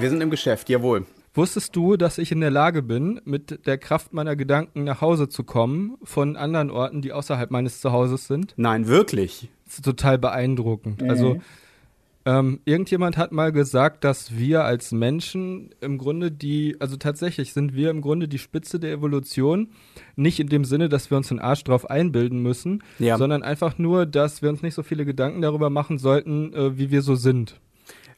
Wir sind im Geschäft, jawohl. Wusstest du, dass ich in der Lage bin, mit der Kraft meiner Gedanken nach Hause zu kommen, von anderen Orten, die außerhalb meines Zuhauses sind? Nein, wirklich. Das ist total beeindruckend. Also, ähm, irgendjemand hat mal gesagt, dass wir als Menschen im Grunde die, also tatsächlich sind wir im Grunde die Spitze der Evolution. Nicht in dem Sinne, dass wir uns den Arsch drauf einbilden müssen, Ja. sondern einfach nur, dass wir uns nicht so viele Gedanken darüber machen sollten, äh, wie wir so sind.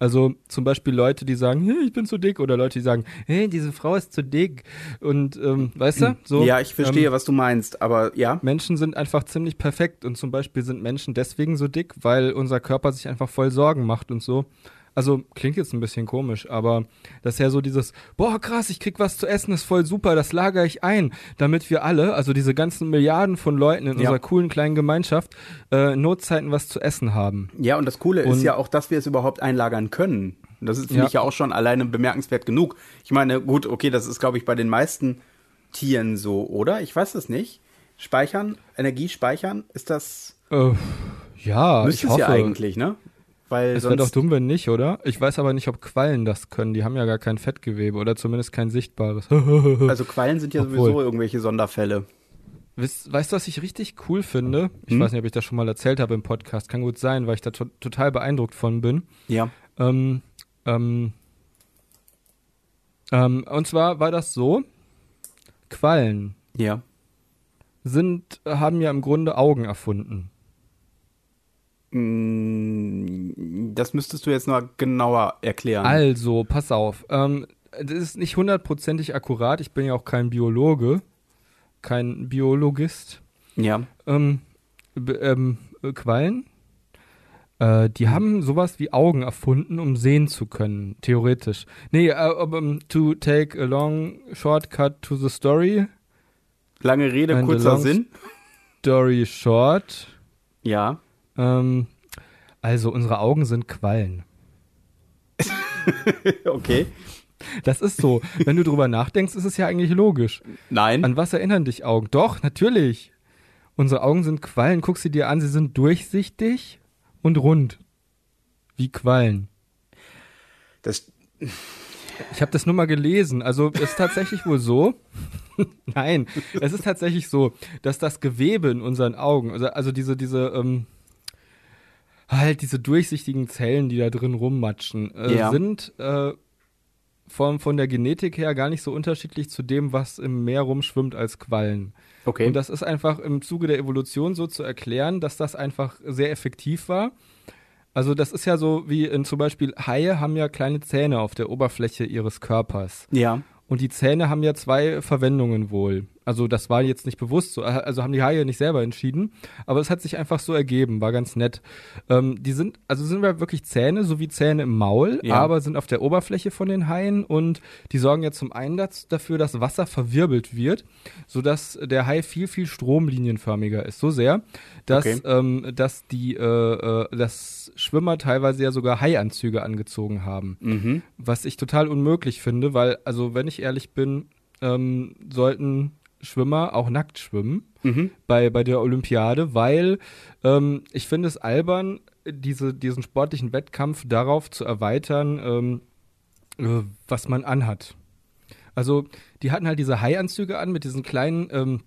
Also zum Beispiel Leute, die sagen, hey, ich bin zu dick, oder Leute, die sagen, hey, diese Frau ist zu dick. Und ähm, weißt du, so. ja, ich verstehe, ähm, was du meinst, aber ja. Menschen sind einfach ziemlich perfekt und zum Beispiel sind Menschen deswegen so dick, weil unser Körper sich einfach voll Sorgen macht und so. Also klingt jetzt ein bisschen komisch, aber das ist ja so dieses, boah krass, ich krieg was zu essen, ist voll super, das lagere ich ein, damit wir alle, also diese ganzen Milliarden von Leuten in Ja. unserer coolen kleinen Gemeinschaft, äh, in Notzeiten was zu essen haben. Ja, und das Coole ist Und- ja auch, dass wir es überhaupt einlagern können. Und Das ist, finde Ja. ich, ja auch schon alleine bemerkenswert genug. Ich meine, gut, okay, das ist, glaube ich, bei den meisten Tieren so, oder? Ich weiß es nicht. Speichern, Energie speichern, ist das, Äh, ja, müsste ich hoffe. ja eigentlich, ne? Weil Es wäre doch dumm, wenn nicht, oder? Ich weiß aber nicht, ob Quallen das können. Die haben ja gar kein Fettgewebe oder zumindest kein sichtbares. also Quallen sind ja Obwohl. sowieso irgendwelche Sonderfälle. Weißt, weißt du, was ich richtig cool finde? Ich Hm? weiß nicht, ob ich das schon mal erzählt habe im Podcast. Kann gut sein, weil ich da to total beeindruckt von bin. Ja. Ähm, ähm, ähm, und zwar war das so: Quallen Ja. sind, haben ja im Grunde Augen erfunden. Mm, Das müsstest du jetzt noch genauer erklären. Also, pass auf. Ähm, das ist nicht hundertprozentig akkurat. Ich bin ja auch kein Biologe, kein Biologist. ja. ähm, ähm, äh, Quallen, äh, die haben sowas wie Augen erfunden, um sehen zu können, theoretisch. Nee, äh, um, to take a long shortcut to the story. Lange Rede, kurzer Sinn. Story short. Ja. Ähm, also, unsere Augen sind Quallen. okay. Das ist so. Wenn du drüber nachdenkst, ist es ja eigentlich logisch. Nein. An was erinnern dich Augen? Doch, natürlich. Unsere Augen sind Quallen. Guck sie dir an, sie sind durchsichtig und rund. Wie Quallen. Das, Ich habe das nur mal gelesen. Also es ist tatsächlich wohl so. Nein, es ist tatsächlich so, dass das Gewebe in unseren Augen, also, also diese, diese, ähm, halt diese durchsichtigen Zellen, die da drin rummatschen, äh, Ja. sind äh, von, von der Genetik her gar nicht so unterschiedlich zu dem, was im Meer rumschwimmt als Quallen. okay. Und das ist einfach im Zuge der Evolution so zu erklären, dass das einfach sehr effektiv war. Also das ist ja so wie in zum Beispiel Haie haben ja kleine Zähne auf der Oberfläche ihres Körpers. ja. Und die Zähne haben ja zwei Verwendungen wohl. Also das war jetzt nicht bewusst so, also haben die Haie nicht selber entschieden, aber es hat sich einfach so ergeben, war ganz nett. Ähm, die sind, also sind wir wirklich Zähne, so wie Zähne im Maul, Ja. aber sind auf der Oberfläche von den Haien und die sorgen ja zum einen dafür, dass Wasser verwirbelt wird, sodass der Hai viel, viel stromlinienförmiger ist. So sehr, dass, Okay. ähm, dass die, äh, äh, dass Schwimmer teilweise ja sogar Haianzüge angezogen haben Mhm. was ich total unmöglich finde, weil, also wenn ich ehrlich bin, ähm, sollten Schwimmer auch nackt schwimmen Mhm. bei, bei der Olympiade, weil ähm, ich finde es albern, diese, diesen sportlichen Wettkampf darauf zu erweitern, ähm, äh, was man anhat. Also, die hatten halt diese Haianzüge an mit diesen kleinen, ähm,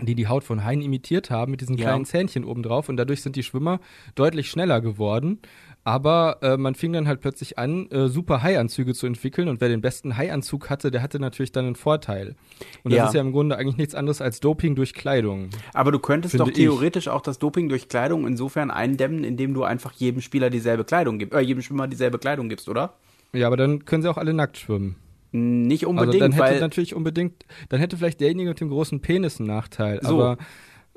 die die Haut von Haien imitiert haben, mit diesen Ja. kleinen Zähnchen oben drauf und dadurch sind die Schwimmer deutlich schneller geworden. Aber äh, man fing dann halt plötzlich an, äh, super Haianzüge zu entwickeln und wer den besten Haianzug hatte, der hatte natürlich dann einen Vorteil. Und das Ja. ist ja im Grunde eigentlich nichts anderes als Doping durch Kleidung. Aber du könntest doch ich. theoretisch auch das Doping durch Kleidung insofern eindämmen, indem du einfach jedem Spieler dieselbe Kleidung gibst, äh, jedem Schwimmer dieselbe Kleidung gibst, oder? Ja, aber dann können sie auch alle nackt schwimmen. Nicht Also unbedingt, dann hätte weil natürlich unbedingt, dann hätte vielleicht derjenige mit dem großen Penis einen Nachteil. So. Aber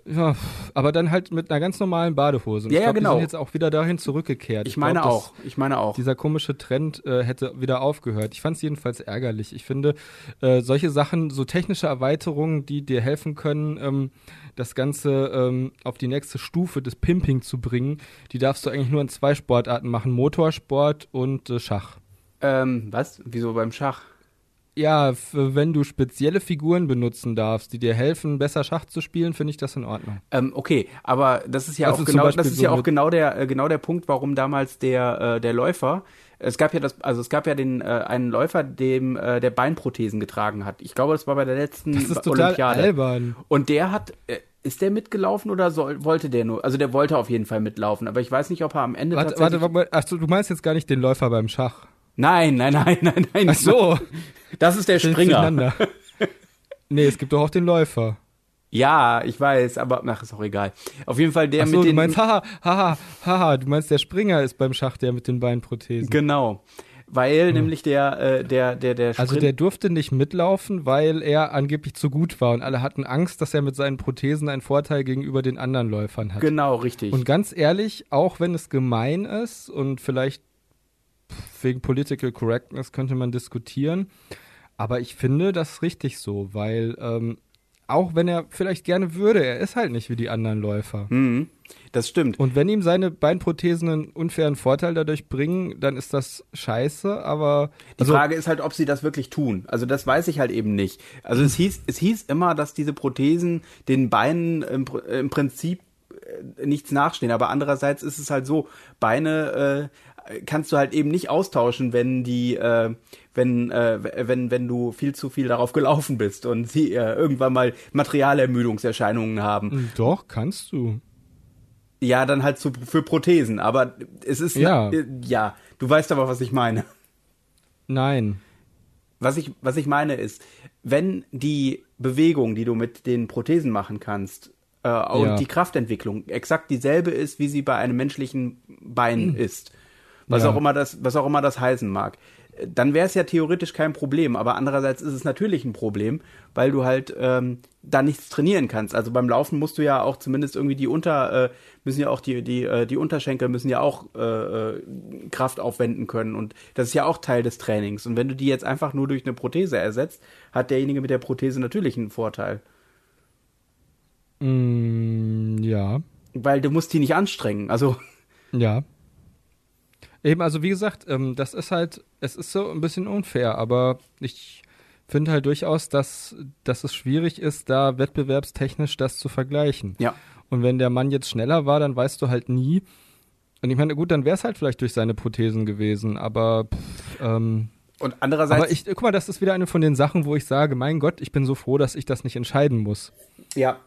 ja, aber dann halt mit einer ganz normalen Badehose. Und Ja, ich ja, glaub, die genau. sind jetzt auch wieder dahin zurückgekehrt. ich meine glaub, auch, ich meine auch. Dieser komische Trend äh, hätte wieder aufgehört. Ich fand es jedenfalls ärgerlich. Ich finde, äh, solche Sachen, so technische Erweiterungen, die dir helfen können, ähm, das Ganze ähm, auf die nächste Stufe des Pimping zu bringen, die darfst du eigentlich nur in zwei Sportarten machen: Motorsport und äh, Schach. Ähm, was? Wieso beim Schach? Ja, wenn du spezielle Figuren benutzen darfst, die dir helfen, besser Schach zu spielen, finde ich das in Ordnung. Ähm, okay, aber das ist ja Also auch genau, das ist so ja auch genau der, äh, genau der Punkt, warum damals der, äh, der Läufer Es gab ja das, also es gab ja den äh, einen Läufer, dem äh, der Beinprothesen getragen hat. Ich glaube, das war bei der letzten Das ist total Olympiade. albern. Und der hat, äh, ist der mitgelaufen oder soll, wollte der nur? Also der wollte auf jeden Fall mitlaufen, aber ich weiß nicht, ob er am Ende Warte, tatsächlich. warte, warte, achso, du meinst jetzt gar nicht den Läufer beim Schach. Nein, nein, nein, nein, nein. Ach so, Das ist der Springer. nee, es gibt doch auch den Läufer. Ja, ich weiß, aber ach, ist auch egal. Auf jeden Fall der Ach so, mit du den meinst, haha, haha, haha, du meinst, der Springer ist beim Schach der mit den Beinprothesen. genau, weil nämlich der äh, der der der Also Sprint- der durfte nicht mitlaufen, weil er angeblich zu gut war und alle hatten Angst, dass er mit seinen Prothesen einen Vorteil gegenüber den anderen Läufern hat. genau richtig. Und ganz ehrlich, auch wenn es gemein ist und vielleicht wegen Political Correctness könnte man diskutieren, aber ich finde das richtig so, weil ähm, auch wenn er vielleicht gerne würde, er ist halt nicht wie die anderen Läufer. mhm, das stimmt. Und wenn ihm seine Beinprothesen einen unfairen Vorteil dadurch bringen, dann ist das scheiße, aber Die also, Frage ist halt, ob sie das wirklich tun. Also das weiß ich halt eben nicht. Also es hieß, es hieß immer, dass diese Prothesen den Beinen im, im Prinzip äh, nichts nachstehen. Aber andererseits ist es halt so, Beine äh, kannst du halt eben nicht austauschen, wenn die, äh, wenn, äh, wenn, wenn du viel zu viel darauf gelaufen bist und sie äh, irgendwann mal Materialermüdungserscheinungen haben. doch, kannst du. Ja, dann halt zu, für Prothesen. Aber es ist Ja. äh, ja, du weißt aber, was ich meine. Nein. Was ich, was ich meine ist, wenn die Bewegung, die du mit den Prothesen machen kannst, äh, und Ja. die Kraftentwicklung exakt dieselbe ist, wie sie bei einem menschlichen Bein ist, was Ja. auch immer das, was auch immer das heißen mag, äh, dann wäre es ja theoretisch kein Problem. Aber andererseits ist es natürlich ein Problem, weil du halt ähm, da nichts trainieren kannst. Also beim Laufen musst du ja auch zumindest irgendwie die Unter, äh, müssen ja auch die, die, äh, die Unterschenkel müssen ja auch äh, äh, Kraft aufwenden können. Und das ist ja auch Teil des Trainings. Und wenn du die jetzt einfach nur durch eine Prothese ersetzt, hat derjenige mit der Prothese natürlich einen Vorteil. Mm, ja. Weil du musst die nicht anstrengen. Also, Ja. Eben, also wie gesagt, ähm, das ist halt, es ist so ein bisschen unfair, aber ich finde halt durchaus, dass, dass es schwierig ist, da wettbewerbstechnisch das zu vergleichen. ja. Und wenn der Mann jetzt schneller war, dann weißt du halt nie. Und ich meine, gut, dann wäre es halt vielleicht durch seine Prothesen gewesen, aber pff, ähm, Und andererseits, aber ich, guck mal, das ist wieder eine von den Sachen, wo ich sage, mein Gott, ich bin so froh, dass ich das nicht entscheiden muss. ja.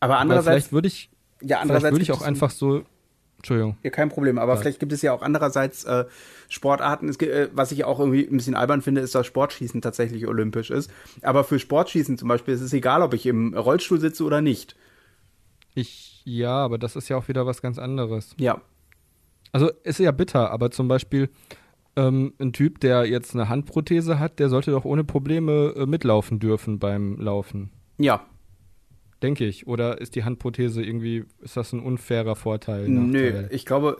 Aber andererseits, vielleicht würde ich, ja, andererseits würde ich auch einfach so, Entschuldigung. Ja, kein Problem. Aber Ja. vielleicht gibt es ja auch andererseits äh, Sportarten. Es, gibt, äh, was ich auch irgendwie ein bisschen albern finde, ist, dass Sportschießen tatsächlich olympisch ist. Aber für Sportschießen zum Beispiel ist es egal, ob ich im Rollstuhl sitze oder nicht. Ich, ja, aber das ist ja auch wieder was ganz anderes. Ja. Also ist ja bitter, aber zum Beispiel ähm, ein Typ, der jetzt eine Handprothese hat, der sollte doch ohne Probleme äh, mitlaufen dürfen beim Laufen. Ja. Denke ich. Oder ist die Handprothese irgendwie, ist das ein unfairer Vorteil? Nö, Nachteil? ich glaube,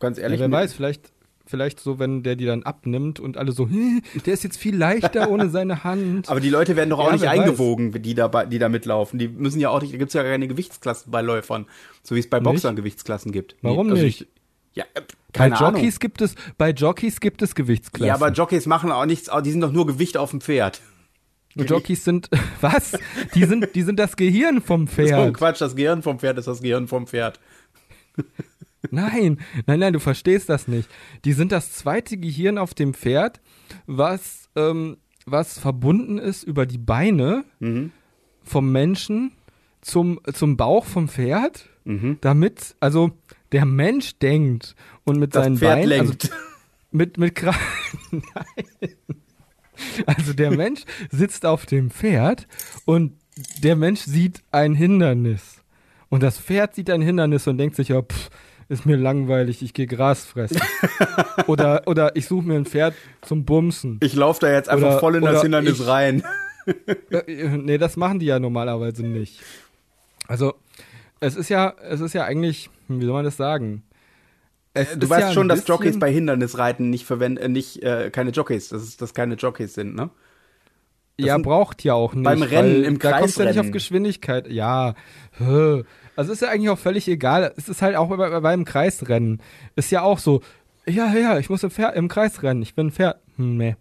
ganz Ja, ehrlich. wer ne- weiß, vielleicht, vielleicht so, wenn der die dann abnimmt und alle so, "Hm, der ist jetzt viel leichter ohne seine Hand. Aber die Leute werden doch auch Ja, nicht wer weiß. eingewogen, die da, bei- die da mitlaufen. Die müssen ja auch nicht, da gibt's ja keine Gewichtsklassen bei Läufern. So wie es bei Boxern Gewichtsklassen gibt. Warum also nicht? Ich, ja, äh, bei keine Ahnung. Jockeys gibt es, bei Jockeys gibt es Gewichtsklassen. Ja, aber Jockeys machen auch nichts, die sind doch nur Gewicht auf dem Pferd. Jockeys sind, was? Die sind, die sind das Gehirn vom So Pferd. Quatsch, das Gehirn vom Pferd ist das Gehirn vom Pferd. Nein, nein, nein, du verstehst das nicht. Die sind das zweite Gehirn auf dem Pferd, was, ähm, was verbunden ist über die Beine Mhm. vom Menschen zum, zum Bauch vom Pferd, Mhm. damit, also der Mensch denkt und mit Das seinen Pferd Beinen, lenkt. also mit, mit Kra Nein. Also der Mensch sitzt auf dem Pferd und der Mensch sieht ein Hindernis. Und das Pferd sieht ein Hindernis und denkt sich, ja, pff, ist mir langweilig, ich gehe Gras fressen. oder, oder ich suche mir ein Pferd zum Bumsen. Ich laufe da jetzt einfach Oder- voll in das Hindernis ich- rein. Äh, nee, das machen die ja normalerweise nicht. Also, es ist ja, es ist ja eigentlich, wie soll man das sagen? Es Du ist weißt ja schon, dass Jockeys bei Hindernisreiten nicht verwenden, äh, nicht äh, keine Jockeys, dass es das keine Jockeys sind, ne? Das ja, sind- braucht ja auch nicht. Beim Rennen, im Da kommst du ja nicht auf Geschwindigkeit. Ja, also ist ja eigentlich auch völlig egal. Es ist halt auch bei, beim Kreisrennen. Ist ja auch so, ja, ja, ich muss im, Pferd, im Kreis rennen. Ich bin ein Pferd. Hm, nee,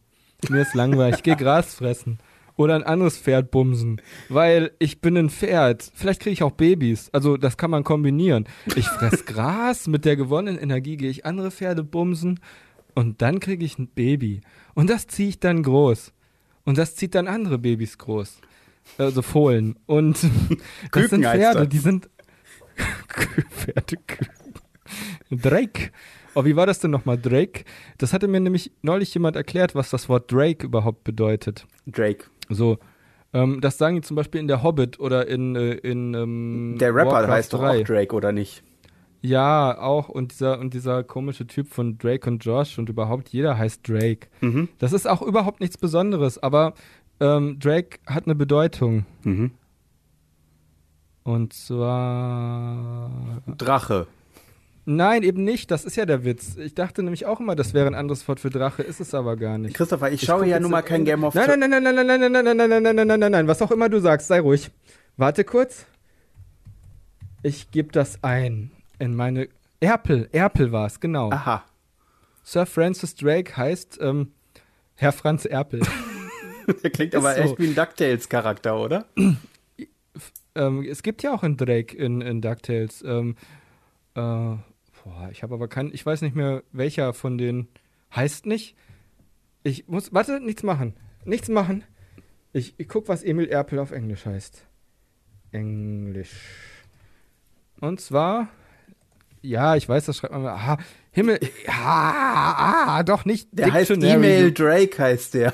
mir ist langweilig. Ich gehe Gras fressen. Oder ein anderes Pferd bumsen. Weil ich bin ein Pferd. Vielleicht kriege ich auch Babys. Also das kann man kombinieren. Ich fress Gras, mit der gewonnenen Energie gehe ich andere Pferde bumsen. Und dann kriege ich ein Baby. Und das ziehe ich dann groß. Und das zieht dann andere Babys groß. Also Fohlen. Und das sind Pferde, die sind Pferde, Drake. Oh, wie war das denn nochmal, Drake? Das hatte mir nämlich neulich jemand erklärt, was das Wort Drake überhaupt bedeutet. Drake. So, ähm, das sagen die zum Beispiel in der Hobbit oder in, äh, in ähm, Der Rapper Warcraft heißt 3. doch auch Drake, oder nicht? Ja, auch. Und dieser, und dieser komische Typ von Drake und Josh und überhaupt jeder heißt Drake. Mhm. Das ist auch überhaupt nichts Besonderes, aber ähm, Drake hat eine Bedeutung. Mhm. Und zwar. Drache. Nein, eben nicht. Das ist ja der Witz. Ich dachte nämlich auch immer, das wäre ein anderes Wort für Drache, ist es aber gar nicht. Christopher, ich, ich schaue ja nun mal kein Game of Thrones. Nein, nein, nein, nein, nein, nein, nein, nein, nein, nein, nein, nein, nein, nein, was auch immer du sagst, sei ruhig. Warte kurz. Ich gebe das ein in meine. Erpel, Erpel war es, genau. Aha. Sir Francis Drake heißt ähm, Herr Franz Erpel. Der klingt aber so. echt wie ein DuckTales-Charakter, oder? ähm, es gibt ja auch einen Drake in, in DuckTales. Ähm, äh, boah, ich habe aber keinen, ich weiß nicht mehr, welcher von den heißt nicht. Ich muss, warte, nichts machen. Nichts machen. Ich, ich guck, was Emil Erpel auf Englisch heißt. Englisch. Und zwar ja, ich weiß, das schreibt man. Ah, Himmel. Ah, ah, doch nicht. Der heißt E-Mail Drake, heißt der.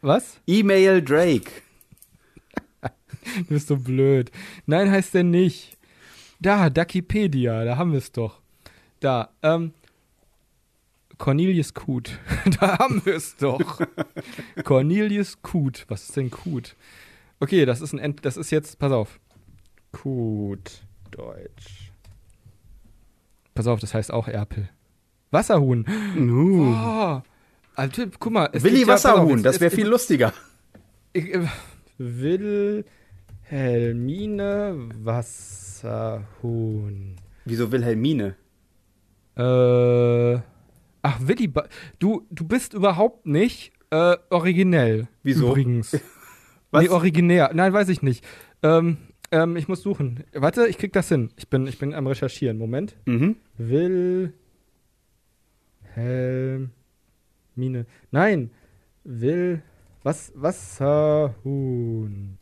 Was? E-Mail Drake. du bist so blöd. Nein, heißt der nicht. Da, Duckipedia, da haben wir es doch. Da, ähm. Cornelius Kut. da haben wir es doch. Cornelius Kut. Was ist denn Kut? Okay, das ist ein Ent das ist jetzt, pass auf. Kut. Deutsch. Pass auf, das heißt auch Erpel. Wasserhuhn. Uh. Oh. Also, guck mal. Willi Wasserhuhn, ja, das wäre viel lustiger. Ich, äh, Wilhelmine Wasserhuhn. Wieso Wilhelmine? Äh. Ach, Willi. Ba du, du bist überhaupt nicht äh, originell. Wieso? Übrigens. Was? Nee, originär. Nein, weiß ich nicht. Ähm, ähm, ich muss suchen. Warte, ich krieg das hin. Ich bin, ich bin am Recherchieren. Moment. Mhm. Will. Helm. Mine. Nein. Will. Was? Wasserhuhn.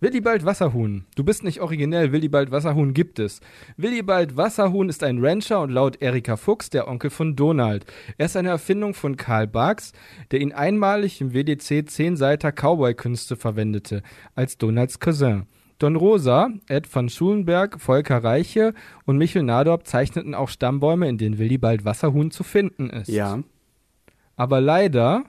Willibald Wasserhuhn. Du bist nicht originell, Willibald Wasserhuhn gibt es. Willibald Wasserhuhn ist ein Rancher und laut Erika Fuchs der Onkel von Donald. Er ist eine Erfindung von Karl Barks, der ihn einmalig im WDC 10 Seiter Cowboy-Künste verwendete, als Donalds Cousin. Don Rosa, Ed van Schulenberg, Volker Reiche und Michel Nadorp zeichneten auch Stammbäume, in denen Willibald Wasserhuhn zu finden ist. Ja. Aber leider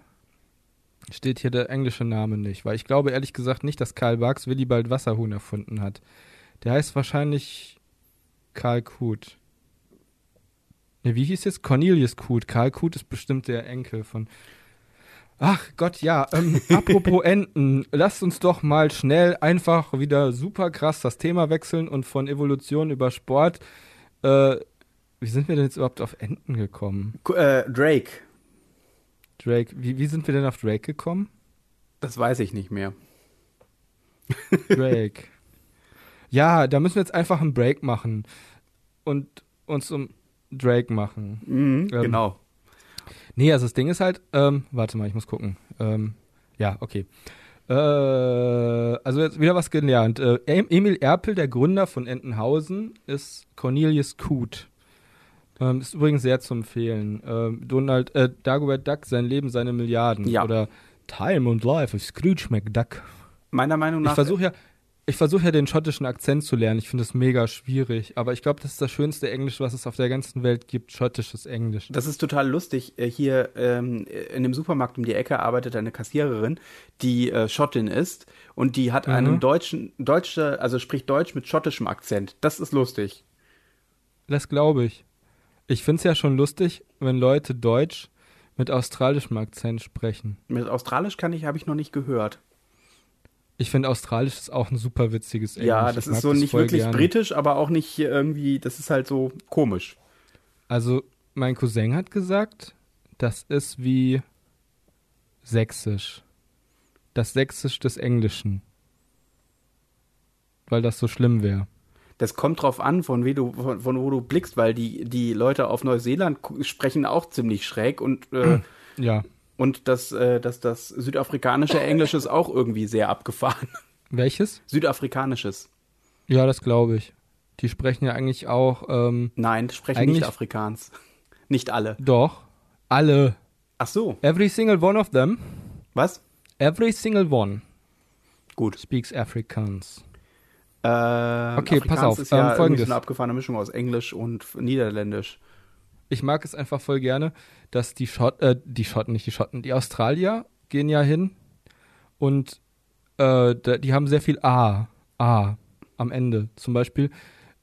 steht hier der englische Name nicht, weil ich glaube ehrlich gesagt nicht, dass Karl Barks Willibald Wasserhuhn erfunden hat. Der heißt wahrscheinlich Karl Kut. Ne, wie hieß es? Cornelius Kut. Karl Kut ist bestimmt der Enkel von Ach Gott, ja. Ähm, apropos Enten, lasst uns doch mal schnell einfach wieder super krass das Thema wechseln und von Evolution über Sport. Äh, wie sind wir denn jetzt überhaupt auf Enten gekommen? Äh, Drake. Drake. Wie, wie sind wir denn auf Drake gekommen? Das weiß ich nicht mehr. Drake. ja, da müssen wir jetzt einfach einen Break machen und uns um Drake machen. Mhm, ähm, genau. Nee, also das Ding ist halt, ähm, warte mal, ich muss gucken. Ähm, ja, okay. Äh, also jetzt wieder was gelernt. Äh, Emil Erpel, der Gründer von Entenhausen, ist Cornelius Kut. Ähm, ist übrigens sehr zu empfehlen. Ähm, Donald, äh, Dagobert Duck, sein Leben, seine Milliarden. Ja. Oder Time and Life of Scrooge McDuck. Meiner Meinung nach. Ich versuche ja, ich versuche ja den schottischen Akzent zu lernen. Ich finde es mega schwierig. Aber ich glaube, das ist das schönste Englisch, was es auf der ganzen Welt gibt. Schottisches Englisch. Das ist total lustig. Äh, hier ähm, in dem Supermarkt um die Ecke arbeitet eine Kassiererin, die äh, Schottin ist. Und die hat mhm. einen deutschen, deutsche, also spricht Deutsch mit schottischem Akzent. Das ist lustig. Das glaube ich. Ich finde es ja schon lustig, wenn Leute Deutsch mit australischem Akzent sprechen. Mit australisch kann ich, habe ich noch nicht gehört. Ich finde Australisch ist auch ein super witziges Englisch. Ja, das ist so das nicht wirklich gerne. britisch, aber auch nicht irgendwie, das ist halt so komisch. Also, mein Cousin hat gesagt, das ist wie Sächsisch. Das Sächsisch des Englischen. Weil das so schlimm wäre. Das kommt drauf an, von, wie du, von, von wo du blickst, weil die, die Leute auf Neuseeland sprechen auch ziemlich schräg und, äh, ja. und das, äh, das, das südafrikanische Englisch ist auch irgendwie sehr abgefahren. Welches? Südafrikanisches. Ja, das glaube ich. Die sprechen ja eigentlich auch. Ähm, Nein, sprechen nicht Afrikaans. Nicht alle. doch. Alle. Ach so. Every single one of them. Was? Every single one Gut. speaks Afrikaans. Äh, Okay, pass auf, Ist ja ähm, folgendes. eine abgefahrene Mischung aus Englisch und Niederländisch. Ich mag es einfach voll gerne, dass die Schott, äh, die Schotten, nicht die Schotten, die Australier gehen ja hin und äh, die haben sehr viel A, A am Ende. Zum Beispiel,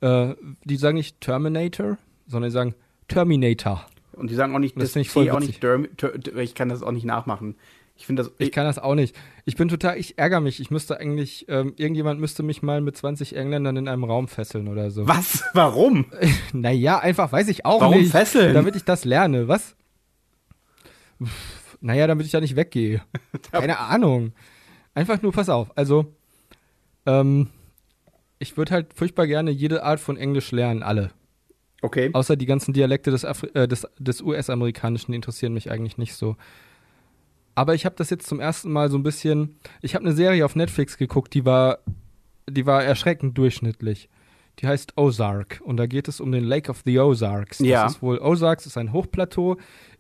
äh, die sagen nicht Terminator, sondern die sagen Terminator. Und die sagen auch nicht, Das das, finde ich voll auch nicht Derm, Ter- ich kann das auch nicht nachmachen. Ich finde das. Ich kann das auch nicht. Ich bin total, ich ärgere mich. Ich müsste eigentlich, ähm, irgendjemand müsste mich mal mit 20 Engländern in einem Raum fesseln oder so. was? Warum? Naja, einfach weiß ich auch Warum nicht. fesseln? Damit ich das lerne. Was? Pff, Naja, damit ich da nicht weggehe. Keine Ahnung. Einfach nur, pass auf. Also, ähm, ich würde halt furchtbar gerne jede Art von Englisch lernen, alle. Okay. Außer die ganzen Dialekte des, Afri äh, des, des US-Amerikanischen interessieren mich eigentlich nicht so. Aber ich habe das jetzt zum ersten Mal so ein bisschen. Ich habe eine Serie auf Netflix geguckt, die war, die war erschreckend durchschnittlich. Die heißt Ozark und da geht es um den Lake of the Ozarks. Das Ja. ist wohl Ozarks ist ein Hochplateau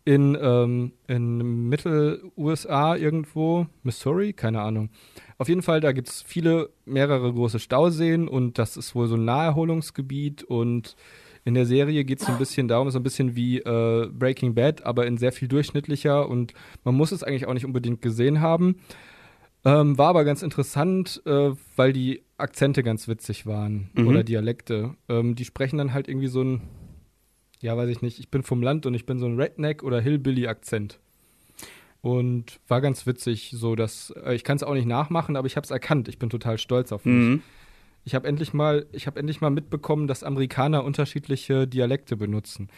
in, ähm, in Mittel-USA irgendwo, Missouri, keine Ahnung. Auf jeden Fall, da gibt es viele, mehrere große Stauseen und das ist wohl so ein Naherholungsgebiet und in der Serie geht es so ein bisschen darum, so ein bisschen wie äh, Breaking Bad, aber in sehr viel durchschnittlicher und man muss es eigentlich auch nicht unbedingt gesehen haben. Ähm, war aber ganz interessant, äh, weil die Akzente ganz witzig waren Mhm. oder Dialekte. Ähm, die sprechen dann halt irgendwie so ein, ja, weiß ich nicht, ich bin vom Land und ich bin so ein Redneck oder Hillbilly-Akzent. Und war ganz witzig, so dass äh, ich kann es auch nicht nachmachen, aber ich habe es erkannt. Ich bin total stolz auf mich. Mhm. Ich habe endlich mal, ich habe endlich mal mitbekommen, dass Amerikaner unterschiedliche Dialekte benutzen.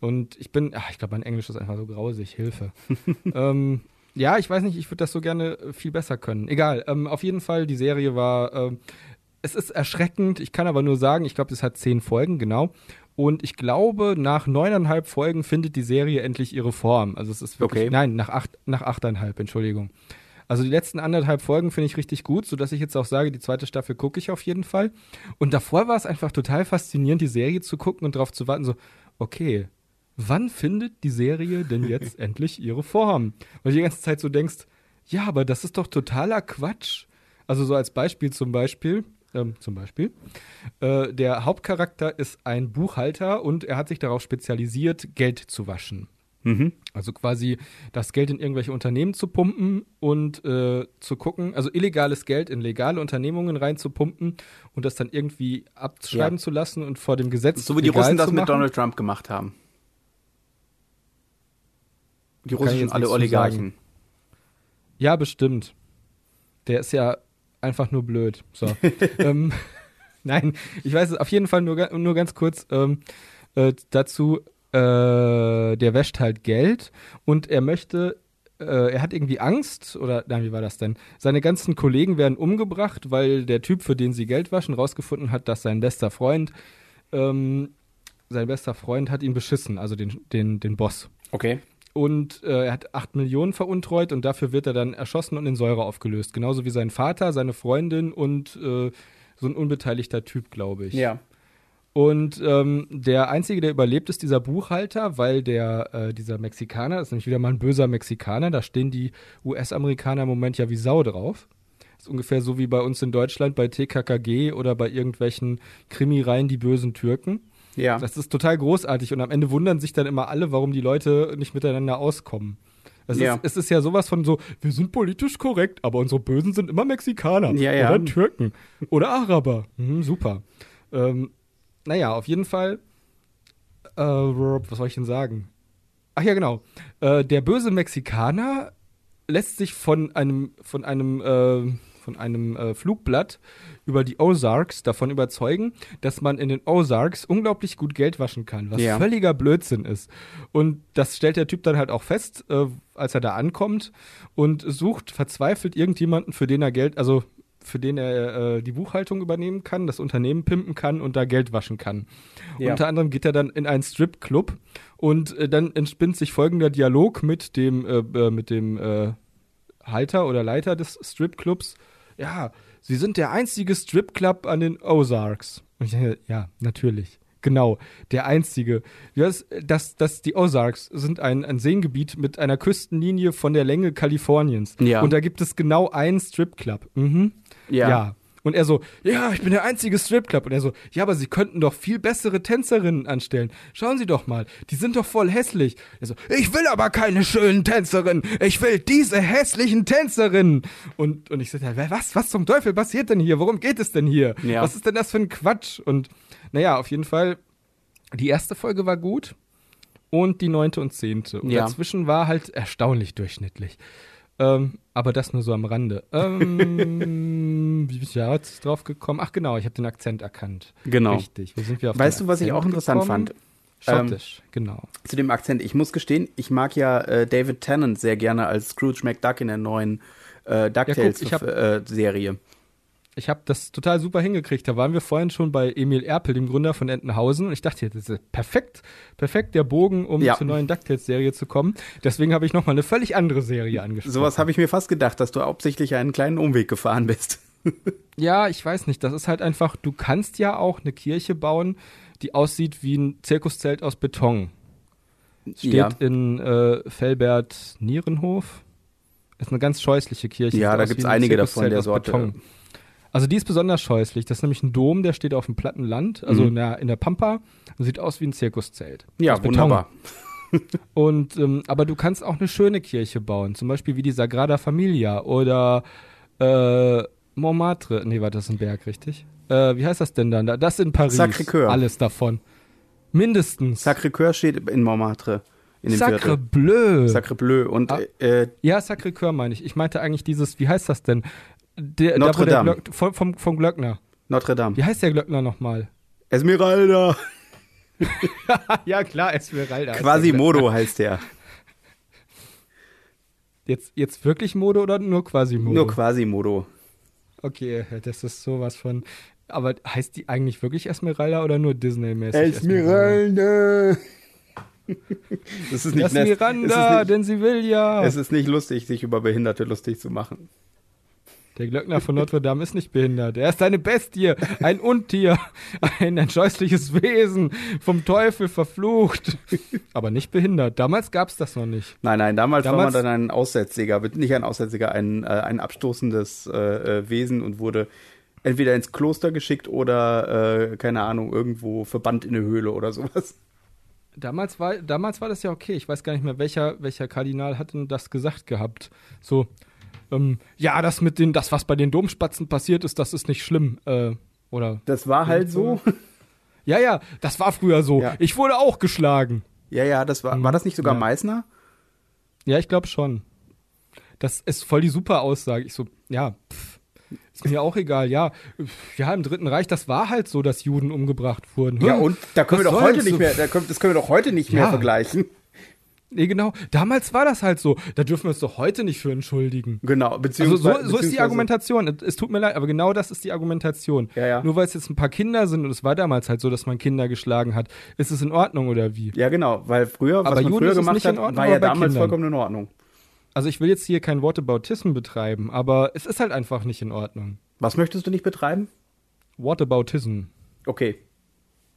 Und ich bin, ach, ich glaube, mein Englisch ist einfach so grausig. Hilfe. ähm, ja, ich weiß nicht, ich würde das so gerne äh, viel besser können. Egal. Ähm, auf jeden Fall, die Serie war, ähm, es ist erschreckend. Ich kann aber nur sagen, ich glaube, es hat zehn Folgen, genau. Und ich glaube, nach neuneinhalb Folgen findet die Serie endlich ihre Form. Also es ist wirklich, Okay. nein, nach acht, nach achteinhalb, Entschuldigung. Also die letzten anderthalb Folgen finde ich richtig gut, sodass ich jetzt auch sage, die zweite Staffel gucke ich auf jeden Fall. Und davor war es einfach total faszinierend, die Serie zu gucken und darauf zu warten, so, okay, wann findet die Serie denn jetzt endlich ihre Form? Weil du die ganze Zeit so denkst, ja, aber das ist doch totaler Quatsch. Also so als Beispiel zum Beispiel, ähm, zum Beispiel, äh, der Hauptcharakter ist ein Buchhalter und er hat sich darauf spezialisiert, Geld zu waschen. Mhm. Also quasi das Geld in irgendwelche Unternehmen zu pumpen und äh, zu gucken, also illegales Geld in legale Unternehmungen reinzupumpen und das dann irgendwie abschreiben Ja. zu lassen und vor dem Gesetz So wie die Russen das zu mit. Donald Trump gemacht haben. Die russischen jetzt alle zu Oligarchen. Ja, bestimmt. Der ist ja einfach nur blöd. So. ähm, nein, ich weiß es auf jeden Fall nur, nur ganz kurz ähm, äh, dazu. Äh, der wäscht halt Geld und er möchte, äh, er hat irgendwie Angst oder nein, wie war das denn? Seine ganzen Kollegen werden umgebracht, weil der Typ, für den sie Geld waschen, rausgefunden hat, dass sein bester Freund, ähm, sein bester Freund hat ihn beschissen, also den, den, den Boss Okay. und äh, er hat 8 Millionen veruntreut und dafür wird er dann erschossen und in Säure aufgelöst. Genauso wie sein Vater, seine Freundin und äh, so ein unbeteiligter Typ, glaube ich. Ja. Und ähm, der Einzige, der überlebt, ist dieser Buchhalter, weil der, äh, dieser Mexikaner, das ist nämlich wieder mal ein böser Mexikaner, da stehen die US-Amerikaner im Moment ja wie Sau drauf. Das ist ungefähr so wie bei uns in Deutschland bei TKKG oder bei irgendwelchen Krimireihen die bösen Türken. Ja. Das ist total großartig und am Ende wundern sich dann immer alle, warum die Leute nicht miteinander auskommen. Es, Ja. ist, es ist ja sowas von so, wir sind politisch korrekt, aber unsere Bösen sind immer Mexikaner Ja, ja. oder Türken oder Araber. Mhm, super. Ähm, naja, auf jeden Fall, äh, was soll ich denn sagen? Ach ja, genau. Äh, der böse Mexikaner lässt sich von einem, von einem, äh, von einem äh, Flugblatt über die Ozarks davon überzeugen, dass man in den Ozarks unglaublich gut Geld waschen kann, was Ja. völliger Blödsinn ist. Und das stellt der Typ dann halt auch fest, äh, als er da ankommt und sucht verzweifelt irgendjemanden, für den er Geld, also für den er äh, die Buchhaltung übernehmen kann, das Unternehmen pimpen kann und da Geld waschen kann. Ja. Unter anderem geht er dann in einen Stripclub und äh, dann entspinnt sich folgender Dialog mit dem, äh, mit dem äh, Halter oder Leiter des Stripclubs. Ja, Sie sind der einzige Stripclub an den Ozarks. Und ich denke, ja, natürlich. Genau, der einzige. Das, das, das, die Ozarks sind ein, ein Seengebiet mit einer Küstenlinie von der Länge Kaliforniens. Ja. Und da gibt es genau einen Stripclub. Mhm. Ja. ja. Und er so, ja, ich bin der einzige Stripclub. Und er so, ja, aber Sie könnten doch viel bessere Tänzerinnen anstellen. Schauen Sie doch mal, die sind doch voll hässlich. Er so, ich will aber keine schönen Tänzerinnen. Ich will diese hässlichen Tänzerinnen. Und, und ich so, ja, was, was zum Teufel passiert denn hier? Worum geht es denn hier? Ja. Was ist denn das für ein Quatsch? Und naja, auf jeden Fall, die erste Folge war gut und die neunte und zehnte. Und Ja. dazwischen war halt erstaunlich durchschnittlich. Ähm, aber das nur so am Rande. Ähm, wie bin ich da jetzt drauf gekommen? Ach genau, ich habe den Akzent erkannt. Genau. Richtig. Wo sind wir auf Weißt du, was ich auch interessant gekommen? fand? Ähm, Schottisch, genau. Zu dem Akzent. Ich muss gestehen, ich mag ja äh, David Tennant sehr gerne als Scrooge McDuck in der neuen äh, DuckTales ich hab- äh, Serie. Ich habe das total super hingekriegt. Da waren wir vorhin schon bei Emil Erpel, dem Gründer von Entenhausen. Und ich dachte, das ist perfekt, perfekt der Bogen, um Ja. zur neuen DuckTales-Serie zu kommen. Deswegen habe ich nochmal eine völlig andere Serie angesprochen. Sowas habe ich mir fast gedacht, dass du hauptsächlich einen kleinen Umweg gefahren bist. Ja, ich weiß nicht. Das ist halt einfach, du kannst ja auch eine Kirche bauen, die aussieht wie ein Zirkuszelt aus Beton. Steht Ja. in äh, Felbert-Nierenhof. Ist eine ganz scheußliche Kirche. Ja, da wie ein einige davon der aus Sorte. Beton. Also die ist besonders scheußlich. Das ist nämlich ein Dom, der steht auf dem platten Land, also Mhm. in, der, in der Pampa. Und sieht aus wie ein Zirkuszelt. Ja, wunderbar. Und ähm, aber du kannst auch eine schöne Kirche bauen, zum Beispiel wie die Sagrada Familia oder äh, Montmartre. Nee, warte, das ist ein Berg, richtig? Äh, wie heißt das denn dann? Da- Das in Paris. Sacré-Cœur. Alles davon. Mindestens. Sacré-Cœur steht in Montmartre. In dem Sacre. Bleu. Sacre Bleu. Und Ah. äh, ja, Sacré-Cœur meine ich. Ich meinte eigentlich dieses, wie heißt das denn? Der, Notre da, Dame. Glöck, vom, vom, Glöckner. Notre Dame. Wie heißt der Glöckner nochmal? Esmeralda. ja, klar, Esmeralda. Quasimodo heißt der. Jetzt, jetzt wirklich Mode oder nur Quasimodo? Nur Quasimodo. Okay, das ist sowas von. Aber heißt die eigentlich wirklich Esmeralda oder nur Disney-mäßig? Das ist nicht. Esmeralda, Es ist denn sie will ja. es ist nicht lustig, sich über Behinderte lustig zu machen. Der Glöckner von Notre Dame ist nicht behindert. Er ist eine Bestie, ein Untier, ein, ein scheußliches Wesen, vom Teufel verflucht. Aber nicht behindert. Damals gab es das noch nicht. Nein, nein, damals, war man Damals- dann ein Aussätziger, nicht ein Aussätziger, ein, äh, ein abstoßendes äh, äh, Wesen und wurde entweder ins Kloster geschickt oder, äh, keine Ahnung, irgendwo verbannt in eine Höhle oder sowas. Damals war, damals war das ja okay. Ich weiß gar nicht mehr, welcher, welcher Kardinal hat denn das gesagt gehabt. So, ähm, ja, das mit den, das, was bei den Domspatzen passiert ist, das ist nicht schlimm. Äh, oder Das war halt so. Ja, ja, das war früher so. Ja. Ich wurde auch geschlagen. Ja, ja, das war, war das nicht sogar Ja. Meißner? Ja, ich glaube schon. Das ist voll die super Aussage. Ich so, ja, pff, ist mir auch egal. Ja, ja, im Dritten Reich, das war halt so, dass Juden umgebracht wurden. Ja, Hm, und da können wir doch heute nicht mehr, da können, das können wir doch heute nicht mehr Ja. vergleichen. Nee, genau. Damals war das halt so. Da dürfen wir uns doch heute nicht für entschuldigen. Genau, Also beziehungsweise. so, so ist die beziehungsweise- Argumentation. Es, tut mir leid, aber genau das ist die Argumentation. Ja, ja. Nur weil es jetzt ein paar Kinder sind und es war damals halt so, dass man Kinder geschlagen hat, ist es in Ordnung oder wie? Ja, genau, weil früher, was Aber man Juden früher gemacht nicht in hat, Ordnung, war aber ja damals Kindern. vollkommen in Ordnung. Also ich will jetzt hier kein Whataboutism betreiben, aber es ist halt einfach nicht in Ordnung. Was möchtest du nicht betreiben? Whataboutism. Okay.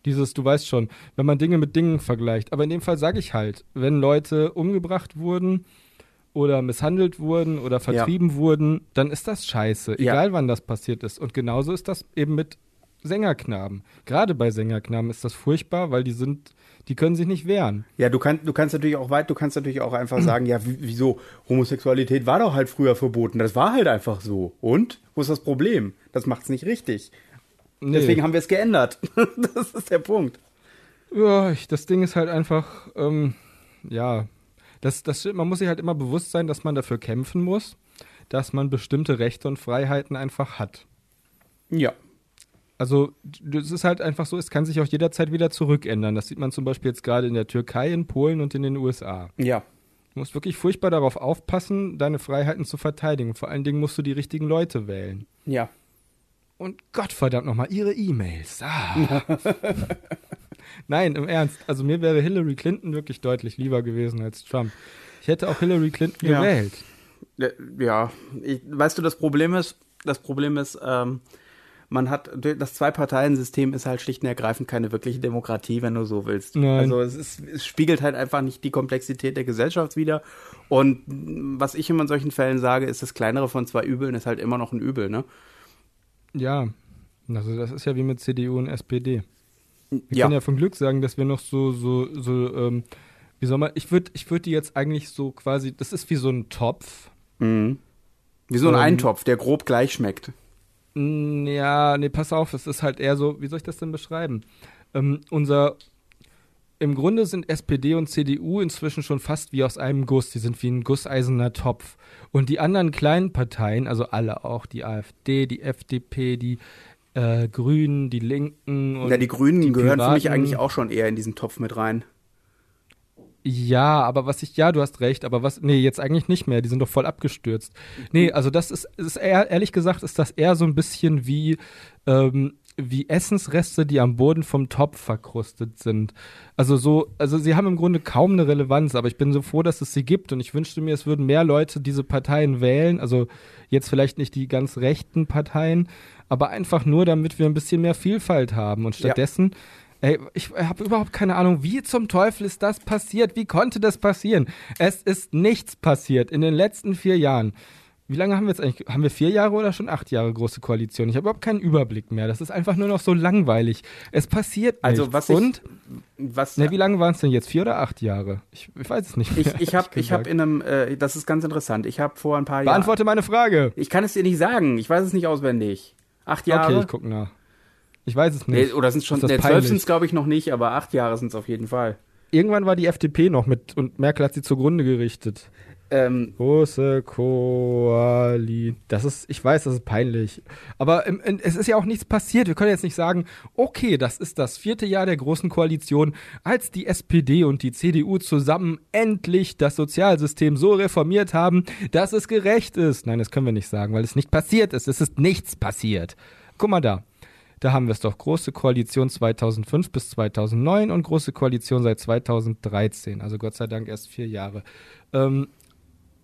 Dieses, du weißt schon, wenn man Dinge mit Dingen vergleicht. Aber in dem Fall sage ich halt, wenn Leute umgebracht wurden oder misshandelt wurden oder vertrieben wurden, dann ist das scheiße, Ja. egal wann das passiert ist. Und genauso ist das eben mit Sängerknaben. Gerade bei Sängerknaben ist das furchtbar, weil die sind, die können sich nicht wehren. Ja, du kannst, du kannst natürlich auch weit, du kannst natürlich auch einfach sagen, ja, wie- wieso Homosexualität war doch halt früher verboten. Das war halt einfach so. Und wo ist das Problem? Das macht's nicht richtig. Nee. Deswegen haben wir es geändert. das ist der Punkt. Ja, ich, das Ding ist halt einfach, ähm, ja, das, das, man muss sich halt immer bewusst sein, dass man dafür kämpfen muss, dass man bestimmte Rechte und Freiheiten einfach hat. Ja. Also es ist halt einfach so, es kann sich auch jederzeit wieder zurückändern. Das sieht man zum Beispiel jetzt gerade in der Türkei, in Polen und in den USA. Ja. Du musst wirklich furchtbar darauf aufpassen, deine Freiheiten zu verteidigen. Vor allen Dingen musst du die richtigen Leute wählen. Ja. Und Gottverdammt nochmal, ihre E-Mails. Ah. Nein, im Ernst. Also mir wäre Hillary Clinton wirklich deutlich lieber gewesen als Trump. Ich hätte auch Hillary Clinton Ja. gewählt. Ja, ich, weißt du, das Problem ist, das Problem ist, ähm, man hat, das Zwei-Parteien-System ist halt schlicht und ergreifend keine wirkliche Demokratie, wenn du so willst. Nein. Also es, ist, es spiegelt halt einfach nicht die Komplexität der Gesellschaft wider. Und was ich immer in solchen Fällen sage, ist, das kleinere von zwei Übeln ist halt immer noch ein Übel, ne? Ja. Also das ist ja wie mit CDU und SPD. Wir Ja. können ja von Glück sagen, dass wir noch so, so, so, ähm, wie soll man, ich würde ich würd die jetzt eigentlich so quasi, das ist wie so ein Topf. Mhm. Wie so ein Ähm, Eintopf, der grob gleich schmeckt. Mm, Ja, nee, pass auf, es ist halt eher so, wie soll ich das denn beschreiben? Ähm, unser, im Grunde sind SPD und CDU inzwischen schon fast wie aus einem Guss. Die sind wie ein gusseisener Topf. Und die anderen kleinen Parteien, also alle auch, die AfD, die FDP, die äh, Grünen, die Linken und ja, die Grünen die gehören für mich Piraten- eigentlich auch schon eher in diesen Topf mit rein. Ja, aber was ich, ja, du hast recht, aber was, nee, jetzt eigentlich nicht mehr, die sind doch voll abgestürzt. Nee, also das ist, ist eher, ehrlich gesagt, ist das eher so ein bisschen wie, ähm, wie Essensreste, die am Boden vom Topf verkrustet sind. Also so, also sie haben im Grunde kaum eine Relevanz, aber ich bin so froh, dass es sie gibt und ich wünschte mir, es würden mehr Leute diese Parteien wählen, also jetzt vielleicht nicht die ganz rechten Parteien, aber einfach nur, damit wir ein bisschen mehr Vielfalt haben und Ja. stattdessen Ey, ich habe überhaupt keine Ahnung, wie zum Teufel ist das passiert? Wie konnte das passieren? Es ist nichts passiert in den letzten vier Jahren. Wie lange haben wir jetzt eigentlich? Haben wir vier Jahre oder schon acht Jahre große Koalition? Ich habe überhaupt keinen Überblick mehr. Das ist einfach nur noch so langweilig. Es passiert Also nichts. was ich, Und, was, ne, wie lange waren es denn jetzt? Vier oder acht Jahre? Ich, ich weiß es nicht mehr. ich, ich habe ich hab in einem, äh, das ist ganz interessant, ich habe vor ein paar Jahren, Beantworte meine Frage. ich kann es dir nicht sagen, ich weiß es nicht auswendig. Acht Okay, Jahre? ich gucke nach. Ich weiß es nee, nicht. oder sind es schon, nee, zwölf sind es glaube ich noch nicht, aber acht Jahre sind es auf jeden Fall. Irgendwann war die FDP noch mit und Merkel hat sie zugrunde gerichtet. Ähm, Große Koali. Das ist, ich weiß, das ist peinlich. Aber im, in, es ist ja auch nichts passiert. Wir können jetzt nicht sagen, okay, das ist das vierte Jahr der Großen Koalition, als die SPD und die CDU zusammen endlich das Sozialsystem so reformiert haben, dass es gerecht ist. Nein, das können wir nicht sagen, weil es nicht passiert ist. Es ist nichts passiert. Guck mal da. Da haben wir es doch. Große Koalition 2005 bis 2009 und Große Koalition seit 2013. Also Gott sei Dank erst vier Jahre. Ähm,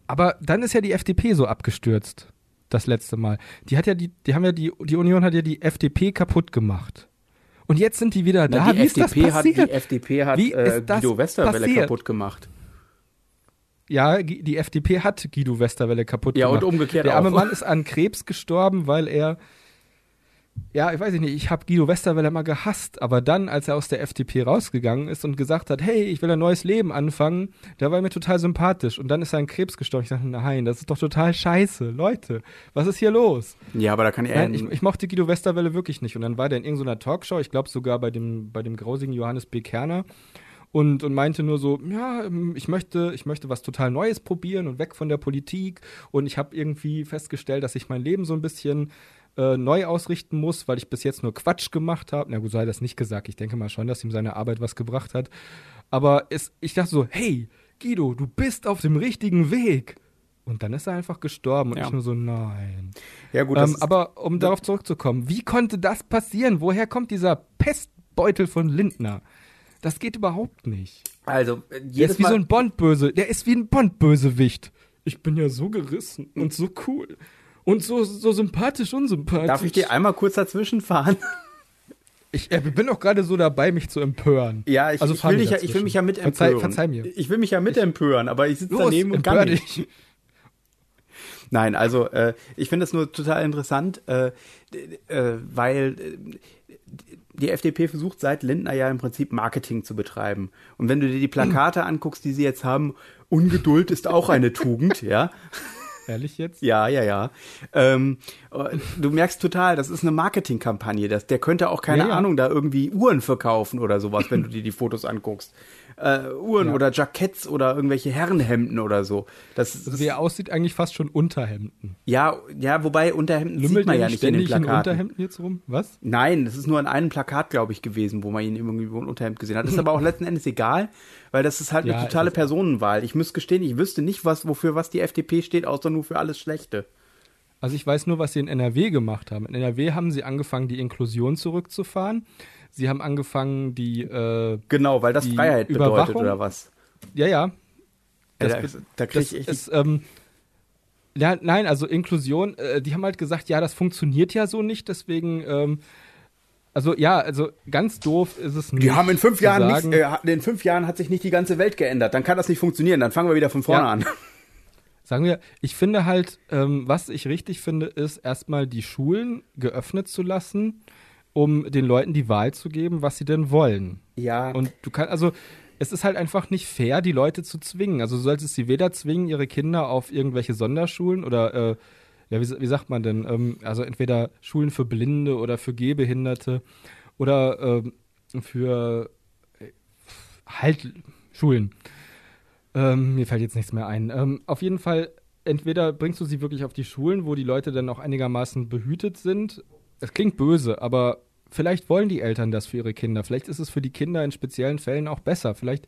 aber dann ist ja die FDP so abgestürzt. Das letzte Mal. Die hat ja die, die haben ja die, die Union hat ja die FDP kaputt gemacht. Und jetzt sind die wieder da. na, die, Wie ist das FDP hat, passiert? die FDP hat Wie äh, Guido Westerwelle passiert? kaputt gemacht. Ja, die FDP hat Guido Westerwelle kaputt Ja, und gemacht. umgekehrt Der arme auch. Mann ist an Krebs gestorben, weil er ja, ich weiß nicht, ich habe Guido Westerwelle mal gehasst, aber dann, als er aus der FDP rausgegangen ist und gesagt hat, hey, ich will ein neues Leben anfangen, da war er mir total sympathisch. Und dann ist er an Krebs gestorben. Ich dachte, nein, das ist doch total scheiße. Leute, was ist hier los? Ja, aber da kann er. Nein, ich, ich mochte Guido Westerwelle wirklich nicht. Und dann war der in irgendeiner Talkshow, ich glaube sogar bei dem, bei dem grausigen Johannes B. Kerner. Und, und meinte nur so, ja, ähm, ich möchte, ich möchte was total Neues probieren und weg von der Politik. Und ich habe irgendwie festgestellt, dass ich mein Leben so ein bisschen äh, neu ausrichten muss, weil ich bis jetzt nur Quatsch gemacht habe. Na gut, so hat er das nicht gesagt. Ich denke mal schon, dass ihm seine Arbeit was gebracht hat. Aber es, ich dachte so, hey, Guido, du bist auf dem richtigen Weg. Und dann ist er einfach gestorben. Und Ja. ich nur so, nein. ja, gut, Ähm, aber um darauf zurückzukommen, wie konnte das passieren? Woher kommt dieser Pestbeutel von Lindner? Das geht überhaupt nicht. also, äh, Der ist wie Mal. so ein Bondböse. Der ist wie ein Bondbösewicht. Ich bin ja so gerissen und so cool. Und so, so sympathisch, unsympathisch. darf ich dir einmal kurz dazwischen fahren? Ich äh, bin auch gerade so dabei, mich zu empören. Ja, ich, Also ich, will, mir dich ja, ich will mich ja mit Verzeih- empören. verzeih mir. Ich will mich ja mit empören, aber ich sitze daneben und kann nicht. Nein, also äh, ich finde es nur total interessant, äh, äh, weil äh, die FDP versucht seit Lindner ja im Prinzip Marketing zu betreiben. Und wenn du dir die Plakate anguckst, die sie jetzt haben, Ungeduld ist auch eine Tugend, ja. Ehrlich jetzt? Ja, ja, ja. Ähm, äh, du merkst total, das ist eine Marketingkampagne. Das, der könnte auch keine Ja, ja. Ahnung da irgendwie Uhren verkaufen oder sowas, wenn du dir die Fotos anguckst. Äh, Uhren Ja. oder Jacketts oder irgendwelche Herrenhemden oder so. Das Also wie er aussieht, eigentlich fast schon Unterhemden. ja, ja, wobei Unterhemden sieht Lümmelt man er ja nicht in den ständig in Plakaten. Unterhemden jetzt rum? Was? Nein, das ist nur an einem Plakat, glaube ich, gewesen, wo man ihn irgendwie im Unterhemd gesehen hat. Ist aber auch letzten Endes egal, weil das ist halt Ja, eine totale. Personenwahl. Ich muss gestehen, ich wüsste nicht, was, wofür was die FDP steht, außer nur für alles Schlechte. Also ich weiß nur, was sie in NRW gemacht haben. In NRW haben sie angefangen, die Inklusion zurückzufahren. Sie haben angefangen, die, äh, Genau, weil das Freiheit bedeutet, oder was? ja, ja, Ja, Das da, be- da krieg ich echt ist, ähm, ja, nein, also Inklusion, äh, die haben halt gesagt, ja, das funktioniert ja so nicht, deswegen, ähm, also ja, also ganz doof ist es nicht. Die haben in fünf Jahren sagen, nichts, äh, in fünf Jahren hat sich nicht die ganze Welt geändert. Dann kann das nicht funktionieren. Dann fangen wir wieder von vorne Ja. an. Sagen wir, ich finde halt, ähm, was ich richtig finde, ist erstmal die Schulen geöffnet zu lassen, um den Leuten die Wahl zu geben, was sie denn wollen. Ja. Und du kannst, also, es ist halt einfach nicht fair, die Leute zu zwingen. Also, du solltest sie weder zwingen, ihre Kinder auf irgendwelche Sonderschulen oder, äh, ja, wie, wie sagt man denn? Ähm, also, entweder Schulen für Blinde oder für Gehbehinderte oder ähm, für äh, halt Schulen. Ähm, mir fällt jetzt nichts mehr ein. Ähm, auf jeden Fall, entweder bringst du sie wirklich auf die Schulen, wo die Leute dann auch einigermaßen behütet sind. Es klingt böse, aber vielleicht wollen die Eltern das für ihre Kinder. Vielleicht ist es für die Kinder in speziellen Fällen auch besser. Vielleicht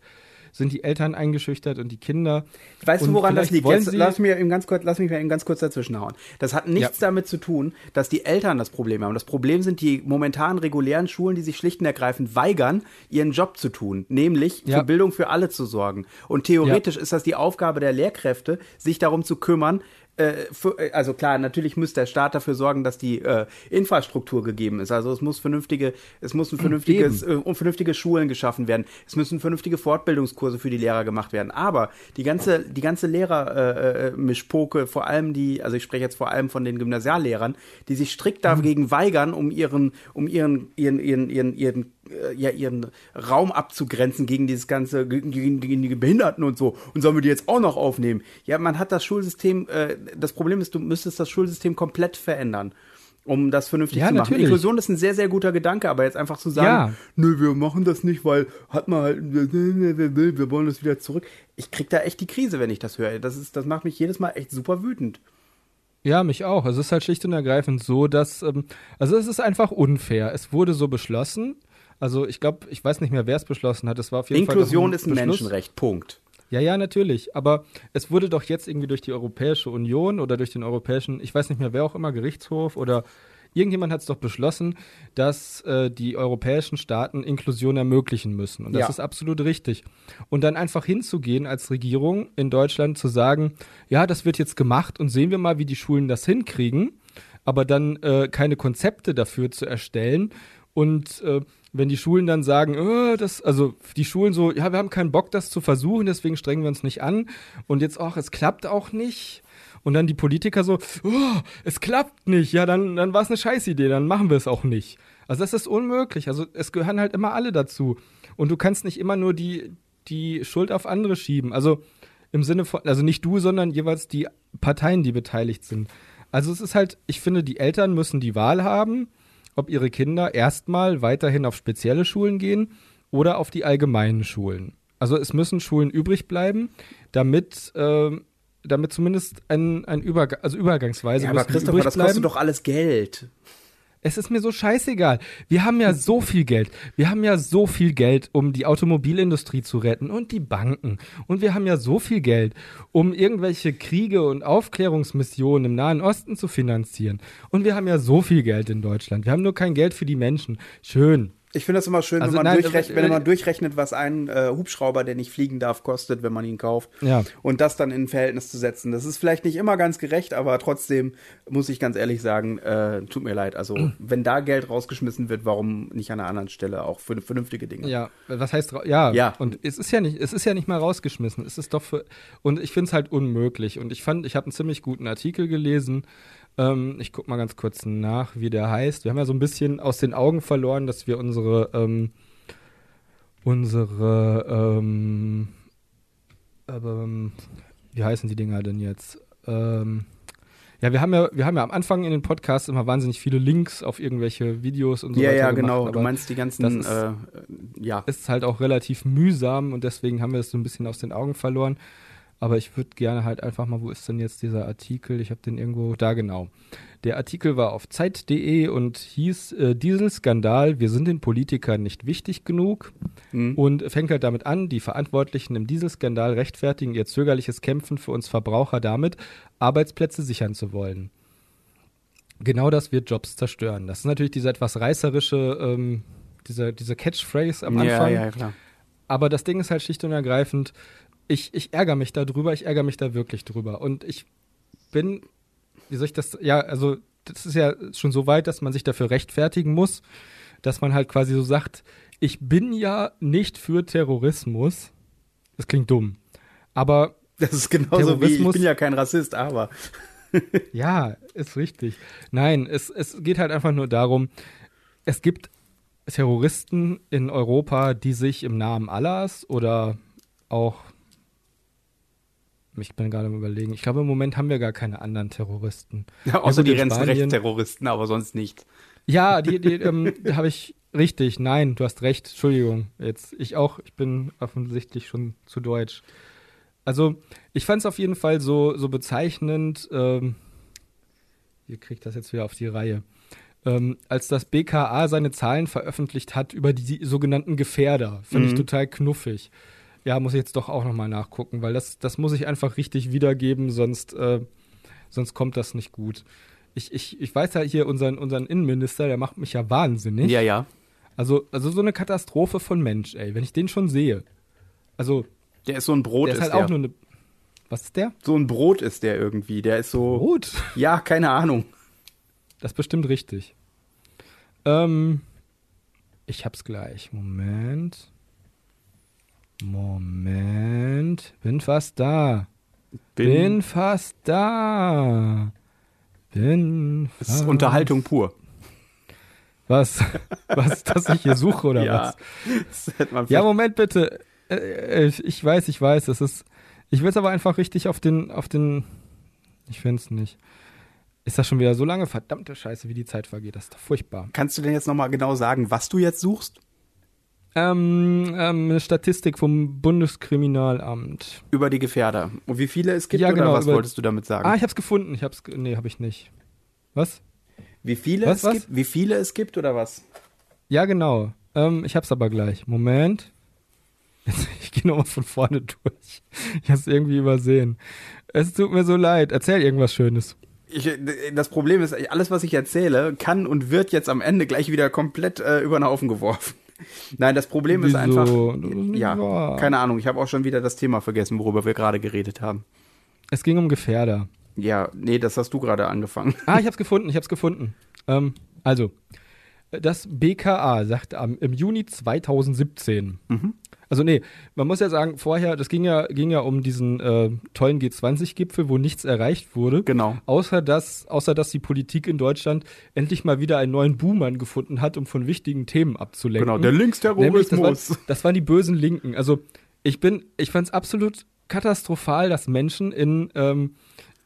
sind die Eltern eingeschüchtert und die Kinder. Weißt du, Und woran das liegt? Jetzt lass, mir eben ganz kurz, lass mich mal eben ganz kurz dazwischenhauen. Das hat nichts damit zu tun, dass die Eltern das Problem haben. Das Problem sind die momentan regulären Schulen, die sich schlicht und ergreifend weigern, ihren Job zu tun, nämlich Ja. für Bildung für alle zu sorgen. Und theoretisch ist das die Aufgabe der Lehrkräfte, sich darum zu kümmern, äh, für, äh, also klar, natürlich muss der Staat dafür sorgen, dass die äh, Infrastruktur gegeben ist. Also es muss vernünftige, es muss ein vernünftiges, äh, vernünftige Schulen geschaffen werden. Es müssen vernünftige Fortbildungskurse für die Lehrer gemacht werden. Aber die ganze, die ganze Lehrer äh, äh, vor allem die, also ich spreche jetzt vor allem von den Gymnasiallehrern, die sich strikt dagegen weigern, um ihren, um ihren, ihren, ihren, ihren, ihren ja, ihren Raum abzugrenzen gegen dieses ganze, gegen, gegen, gegen die Behinderten und so. Und sollen wir die jetzt auch noch aufnehmen? Ja, man hat das Schulsystem, äh, das Problem ist, du müsstest das Schulsystem komplett verändern, um das vernünftig Ja, zu machen. natürlich. Inklusion ist ein sehr, sehr guter Gedanke, aber jetzt einfach zu sagen, Ja. nö, wir machen das nicht, weil hat man halt, wir wollen das wieder zurück. Ich krieg da echt die Krise, wenn ich das höre. Das ist, das macht mich jedes Mal echt super wütend. Ja, mich auch. Es ist halt schlicht und ergreifend so, dass, ähm, also es ist einfach unfair. Es wurde so beschlossen. Also ich glaube, ich weiß nicht mehr, wer es beschlossen hat. Es war auf jeden Inklusion Fall ist ein Beschluss. Menschenrecht, Punkt. Ja, ja, natürlich. Aber es wurde doch jetzt irgendwie durch die Europäische Union oder durch den Europäischen, ich weiß nicht mehr, wer auch immer, Gerichtshof oder irgendjemand hat es doch beschlossen, dass äh, die europäischen Staaten Inklusion ermöglichen müssen. Und das Ja. ist absolut richtig. Und dann einfach hinzugehen als Regierung in Deutschland zu sagen, ja, das wird jetzt gemacht und sehen wir mal, wie die Schulen das hinkriegen, aber dann äh, keine Konzepte dafür zu erstellen und äh, wenn die Schulen dann sagen, äh, das, also die Schulen so, ja, wir haben keinen Bock, das zu versuchen, deswegen strengen wir uns nicht an. Und jetzt auch, es klappt auch nicht. Und dann die Politiker so, oh, es klappt nicht. Ja, dann, dann war es eine Scheißidee, dann machen wir es auch nicht. Also das ist unmöglich. Also es gehören halt immer alle dazu. Und du kannst nicht immer nur die, die Schuld auf andere schieben. Also im Sinne von, also nicht du, sondern jeweils die Parteien, die beteiligt sind. Also es ist halt, ich finde, die Eltern müssen die Wahl haben, ob ihre Kinder erstmal weiterhin auf spezielle Schulen gehen oder auf die allgemeinen Schulen. Also es müssen Schulen übrig bleiben, damit, ähm, damit zumindest ein, ein Übergang, also übergangsweise Ja, aber Christopher, das kostet doch alles Geld. Es ist mir so scheißegal. Wir haben ja so viel Geld. Wir haben ja so viel Geld, um die Automobilindustrie zu retten und die Banken. Und wir haben ja so viel Geld, um irgendwelche Kriege und Aufklärungsmissionen im Nahen Osten zu finanzieren. Und wir haben ja so viel Geld in Deutschland. Wir haben nur kein Geld für die Menschen. Schön. Ich finde das immer schön, Also wenn, man nein, durchrechnet, äh, wenn man durchrechnet, was ein äh, Hubschrauber, der nicht fliegen darf, kostet, wenn man ihn kauft. Ja. Und das dann in ein Verhältnis zu setzen. Das ist vielleicht nicht immer ganz gerecht, aber trotzdem muss ich ganz ehrlich sagen, äh, tut mir leid. Also, wenn da Geld rausgeschmissen wird, warum nicht an einer anderen Stelle auch für vernünftige Dinge? Ja, was heißt ja, Ja. und es ist ja nicht es ist ja nicht mal rausgeschmissen. Es ist doch für und ich finde es halt unmöglich und ich fand ich habe einen ziemlich guten Artikel gelesen. Ähm, ich guck mal ganz kurz nach, wie der heißt. Wir haben ja so ein bisschen aus den Augen verloren, dass wir unsere ähm, unsere ähm, ähm, wie heißen die Dinger denn jetzt? Ähm, Ja, wir haben ja, wir haben ja am Anfang in den Podcasts immer wahnsinnig viele Links auf irgendwelche Videos und so ja, weiter. Ja, gemacht, genau. Du meinst die ganzen, das ist- äh, ja. ist halt auch relativ mühsam und deswegen haben wir das so ein bisschen aus den Augen verloren. Aber ich würde gerne halt einfach mal, wo ist denn jetzt dieser Artikel? Ich habe den irgendwo, da genau. Der Artikel war auf Zeit.de und hieß äh, Dieselskandal, wir sind den Politikern nicht wichtig genug Hm. und fängt halt damit an, die Verantwortlichen im Dieselskandal rechtfertigen ihr zögerliches Kämpfen für uns Verbraucher damit, Arbeitsplätze sichern zu wollen. Genau das wird Jobs zerstören. Das ist natürlich diese etwas reißerische, ähm, diese, diese Catchphrase am ja, Anfang. ja, klar. Aber das Ding ist halt schlicht und ergreifend, ich, ich ärgere mich da drüber, ich ärgere mich da wirklich drüber. Und ich bin, wie soll ich das, ja, also das ist ja schon so weit, dass man sich dafür rechtfertigen muss, dass man halt quasi so sagt, ich bin ja nicht für Terrorismus. Das klingt dumm. Aber Das ist genauso wie, ich bin ja kein Rassist, aber. ja, ist richtig. Nein, es, es geht halt einfach nur darum, es gibt Terroristen in Europa, die sich im Namen Allahs oder auch, ich bin gerade am überlegen, ich glaube im Moment haben wir gar keine anderen Terroristen. Ja, Ja, außer gut, die Rentenrechtsterroristen, aber sonst nicht. Ja, die, die ähm, habe ich richtig. Nein, du hast recht. Entschuldigung. Jetzt ich auch. Ich bin offensichtlich schon zu deutsch. Also ich fand es auf jeden Fall so so bezeichnend. Ähm, wie kriegt das jetzt wieder auf die Reihe? Ähm, als das BKA seine Zahlen veröffentlicht hat über die sogenannten Gefährder, finde ich Mhm. total knuffig. Ja, muss ich jetzt doch auch nochmal nachgucken, weil das, das muss ich einfach richtig wiedergeben, sonst, äh, sonst kommt das nicht gut. Ich, ich, ich weiß ja hier, unseren, unseren Innenminister, der macht mich ja wahnsinnig. Ja, ja. Also, also so eine Katastrophe von Mensch, ey, wenn ich den schon sehe. Also, Der ist so ein Brot, der ist ist halt der. auch nur eine. Was ist der? so ein Brot ist der irgendwie. Der ist so. Rot. Ja, keine Ahnung. Das ist bestimmt richtig. Ähm, ich hab's gleich. Moment. Moment. Bin fast da. Bin, fast da. Bin das fast. ist Unterhaltung pur. Was? Was, dass ich hier suche oder ja. was? Das hätte man Ja, Moment bitte. Äh, äh, ich- ich weiß, ich weiß, das ist. Ich will es aber einfach richtig auf den, auf den. Ich find's nicht. Ist das schon wieder so lange? Verdammte Scheiße, wie die Zeit vergeht. Das ist doch furchtbar. Kannst du denn jetzt nochmal genau sagen, was du jetzt suchst? Ähm, ähm, eine Statistik vom Bundeskriminalamt. Über die Gefährder. Und wie viele es gibt Ja, genau, oder was wolltest du damit sagen? Ah, ich hab's gefunden. Ich hab's. Nee, hab ich nicht. Was? wie viele Was, es was? gibt? Wie viele es gibt oder was? Ja, genau. Ähm, ich hab's aber gleich. Moment. Ich gehe nochmal von vorne durch. Ich hab's irgendwie übersehen. Es tut mir so leid. Erzähl irgendwas Schönes. Ich, das Problem ist, alles, was ich erzähle, kann und wird jetzt am Ende gleich wieder komplett äh, über den Haufen geworfen. Nein, das Problem ist Wieso? einfach. Das ist Ja, wahr. keine Ahnung. Ich habe auch schon wieder das Thema vergessen, worüber wir gerade geredet haben. Es ging um Gefährder. Ja, nee, das hast du gerade angefangen. Ah, ich hab's gefunden, ich hab's gefunden. Ähm, also, das BKA sagt am, im Juni 2017. Mhm. Also nee, man muss ja sagen, vorher, das ging ja, ging ja um diesen äh, tollen G20-Gipfel, wo nichts erreicht wurde. Genau. Außer dass, außer dass die Politik in Deutschland endlich mal wieder einen neuen Buhmann gefunden hat, um von wichtigen Themen abzulenken. Genau, der Nämlich, das, Linksterrorismus. war, das waren die bösen Linken. Also ich bin, ich fand es absolut katastrophal, dass Menschen in, ähm,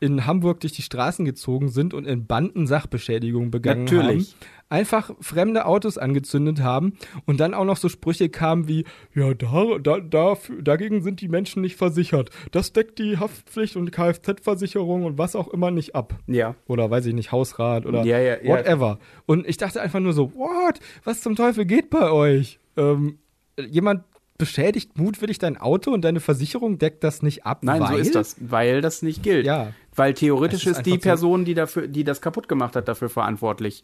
in Hamburg durch die Straßen gezogen sind und in Banden Sachbeschädigung begangen Natürlich. haben. Einfach fremde Autos angezündet haben und dann auch noch so Sprüche kamen wie, ja, da, da, dafür, dagegen sind die Menschen nicht versichert. Das deckt die Haftpflicht und Kfz-Versicherung und was auch immer nicht ab Ja. oder weiß ich nicht, Hausrat oder Ja, ja, ja. whatever. Und ich dachte einfach nur so, what? Was zum Teufel geht bei euch? Ähm, jemand beschädigt mutwillig dein Auto und deine Versicherung deckt das nicht ab. Nein, weil? so ist das, weil das nicht gilt. Ja. Weil theoretisch ist ist, die Person, die dafür, die das kaputt gemacht hat, dafür verantwortlich.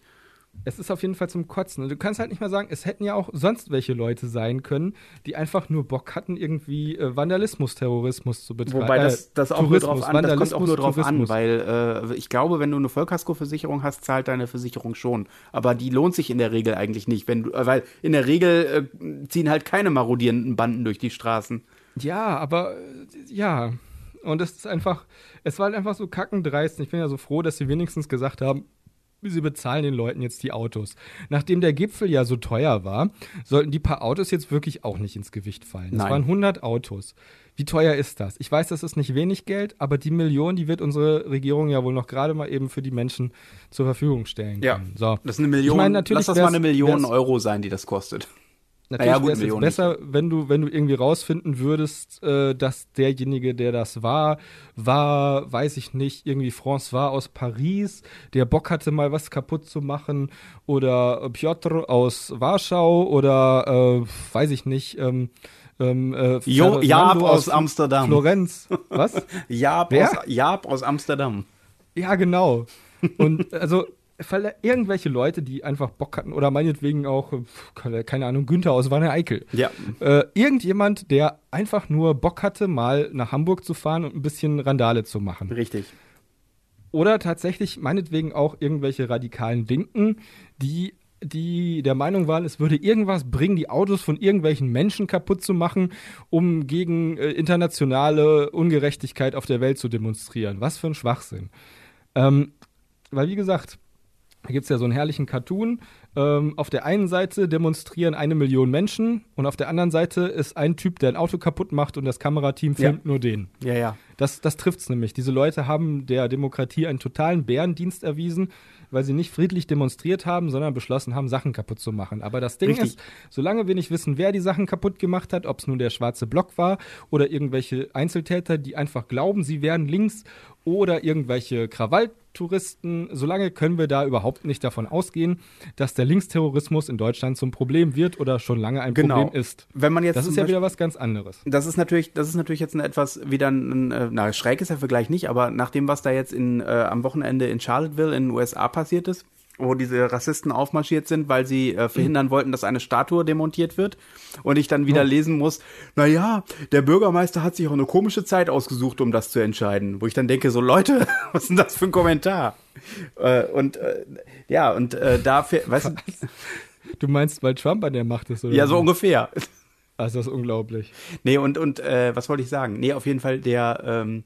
Es ist auf jeden Fall zum Kotzen. Du kannst halt nicht mal sagen, es hätten ja auch sonst welche Leute sein können, die einfach nur Bock hatten, irgendwie äh, Vandalismus, Terrorismus zu betreiben. Wobei das, das auch nur drauf an, das kommt auch nur drauf an, Tourismus. weil äh, ich glaube, wenn du eine Vollkaskoversicherung hast, zahlt deine Versicherung schon. Aber die lohnt sich in der Regel eigentlich nicht, wenn du, äh, weil in der Regel äh, ziehen halt keine marodierenden Banden durch die Straßen. Ja, aber äh, ja. Und es ist einfach, es war halt einfach so kackendreist. Ich bin ja so froh, dass sie wenigstens gesagt haben, sie bezahlen den Leuten jetzt die Autos. Nachdem der Gipfel ja so teuer war, sollten die paar Autos jetzt wirklich auch nicht ins Gewicht fallen. Nein. waren 100 Autos. Wie teuer ist das? Ich weiß, das ist nicht wenig Geld, aber die Million, die wird unsere Regierung ja wohl noch gerade mal eben für die Menschen zur Verfügung stellen Ja. können. So. Das ist eine Million. Ich meine, natürlich lass das mal eine Million Euro sein, die das kostet. Natürlich Ja, gut, wäre es jetzt besser, wenn du, wenn du irgendwie rausfinden würdest, äh, dass derjenige, der das war, war, weiß ich nicht, irgendwie François aus Paris, der Bock hatte, mal was kaputt zu machen, oder Piotr aus Warschau, oder äh, weiß ich nicht, ähm, ähm, äh, Jo, Jaap aus Amsterdam. Florenz. Was? Jaap Wer? aus, Jaap aus Amsterdam. Ja, genau. Und also irgendwelche Leute, die einfach Bock hatten, oder meinetwegen auch, äh, keine keine Ahnung, Günther aus Wanne Eickel. Ja. Äh, irgendjemand, der einfach nur Bock hatte, mal nach Hamburg zu fahren und ein bisschen Randale zu machen. Richtig. Oder tatsächlich meinetwegen auch irgendwelche radikalen Linken, die die der Meinung waren, es würde irgendwas bringen, die Autos von irgendwelchen Menschen kaputt zu machen, um gegen äh, internationale Ungerechtigkeit auf der Welt zu demonstrieren. Was für ein Schwachsinn. Ähm, weil, wie gesagt, da gibt es ja so einen herrlichen Cartoon. Ähm, auf der einen Seite demonstrieren eine Million Menschen und auf der anderen Seite ist ein Typ, der ein Auto kaputt macht und das Kamerateam filmt nur den. Ja, ja. Das, das trifft es nämlich. Diese Leute haben der Demokratie einen totalen Bärendienst erwiesen, weil sie nicht friedlich demonstriert haben, sondern beschlossen haben, Sachen kaputt zu machen. Aber das Ding Richtig. ist, solange wir nicht wissen, wer die Sachen kaputt gemacht hat, ob es nun der schwarze Block war oder irgendwelche Einzeltäter, die einfach glauben, sie wären links oder irgendwelche Krawalltouristen, solange können wir da überhaupt nicht davon ausgehen, dass der Linksterrorismus in Deutschland zum Problem wird oder schon lange ein Genau. Problem ist. Wenn man jetzt Das ist ja wieder was ganz anderes. Das ist natürlich, das ist natürlich jetzt ein etwas wieder ein, äh, na schräg ist der Vergleich nicht, aber nach dem, was da jetzt in, äh, am Wochenende in Charlottesville in den USA passiert ist, wo diese Rassisten aufmarschiert sind, weil sie äh, verhindern wollten, dass eine Statue demontiert wird und ich dann wieder lesen muss, na ja, der Bürgermeister hat sich auch eine komische Zeit ausgesucht, um das zu entscheiden, wo ich dann denke, so Leute, was ist denn das für ein Kommentar? Äh, und äh, ja, und äh, dafür, weißt du, Du meinst, weil Trump an der Macht ist, oder? ja, so ungefähr. Also das ist unglaublich. Nee, und, und äh, was wollte ich sagen? Nee, auf jeden Fall der, ähm,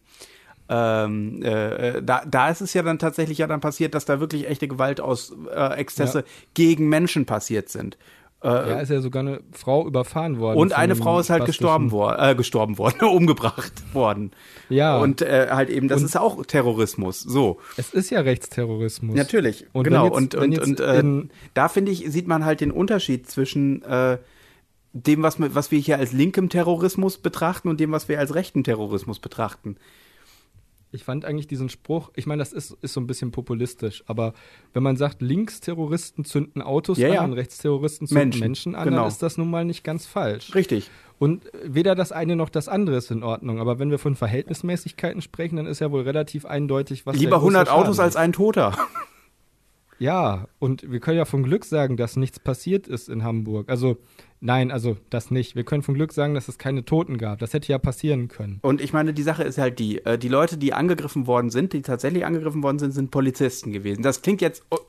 ähm, äh, da, da ist es ja dann tatsächlich ja dann passiert, dass da wirklich echte Gewalt aus äh, Exzesse Ja. gegen Menschen passiert sind. Äh, Ja, ist ja sogar eine Frau überfahren worden. und eine Frau ist halt gestorben worden, äh, gestorben worden, umgebracht worden. Ja. Und äh, halt eben, das ist auch Terrorismus. So. Es ist ja Rechtsterrorismus. Natürlich, Und genau. jetzt- und und, und äh, da finde ich, sieht man halt den Unterschied zwischen äh, dem, was, wir- was wir hier als linkem Terrorismus betrachten und dem, was wir als rechten Terrorismus betrachten. Ich fand eigentlich diesen Spruch, ich meine, das ist, ist so ein bisschen populistisch, aber wenn man sagt, Linksterroristen zünden Autos Ja, an ja. und Rechtsterroristen zünden Menschen, Menschen, an, genau. dann ist das nun mal nicht ganz falsch. Richtig. Und weder das eine noch das andere ist in Ordnung. Aber wenn wir von Verhältnismäßigkeiten sprechen, dann ist ja wohl relativ eindeutig, was Lieber große 100 Schaden Autos ist. als ein Toter. Ja, und wir können ja von Glück sagen, dass nichts passiert ist in Hamburg. Also, nein, also das nicht. Wir können von Glück sagen, dass es keine Toten gab. Das hätte ja passieren können. Und ich meine, die Sache ist halt die, äh, die Leute, die angegriffen worden sind, die tatsächlich angegriffen worden sind, sind Polizisten gewesen. Das klingt jetzt, oh,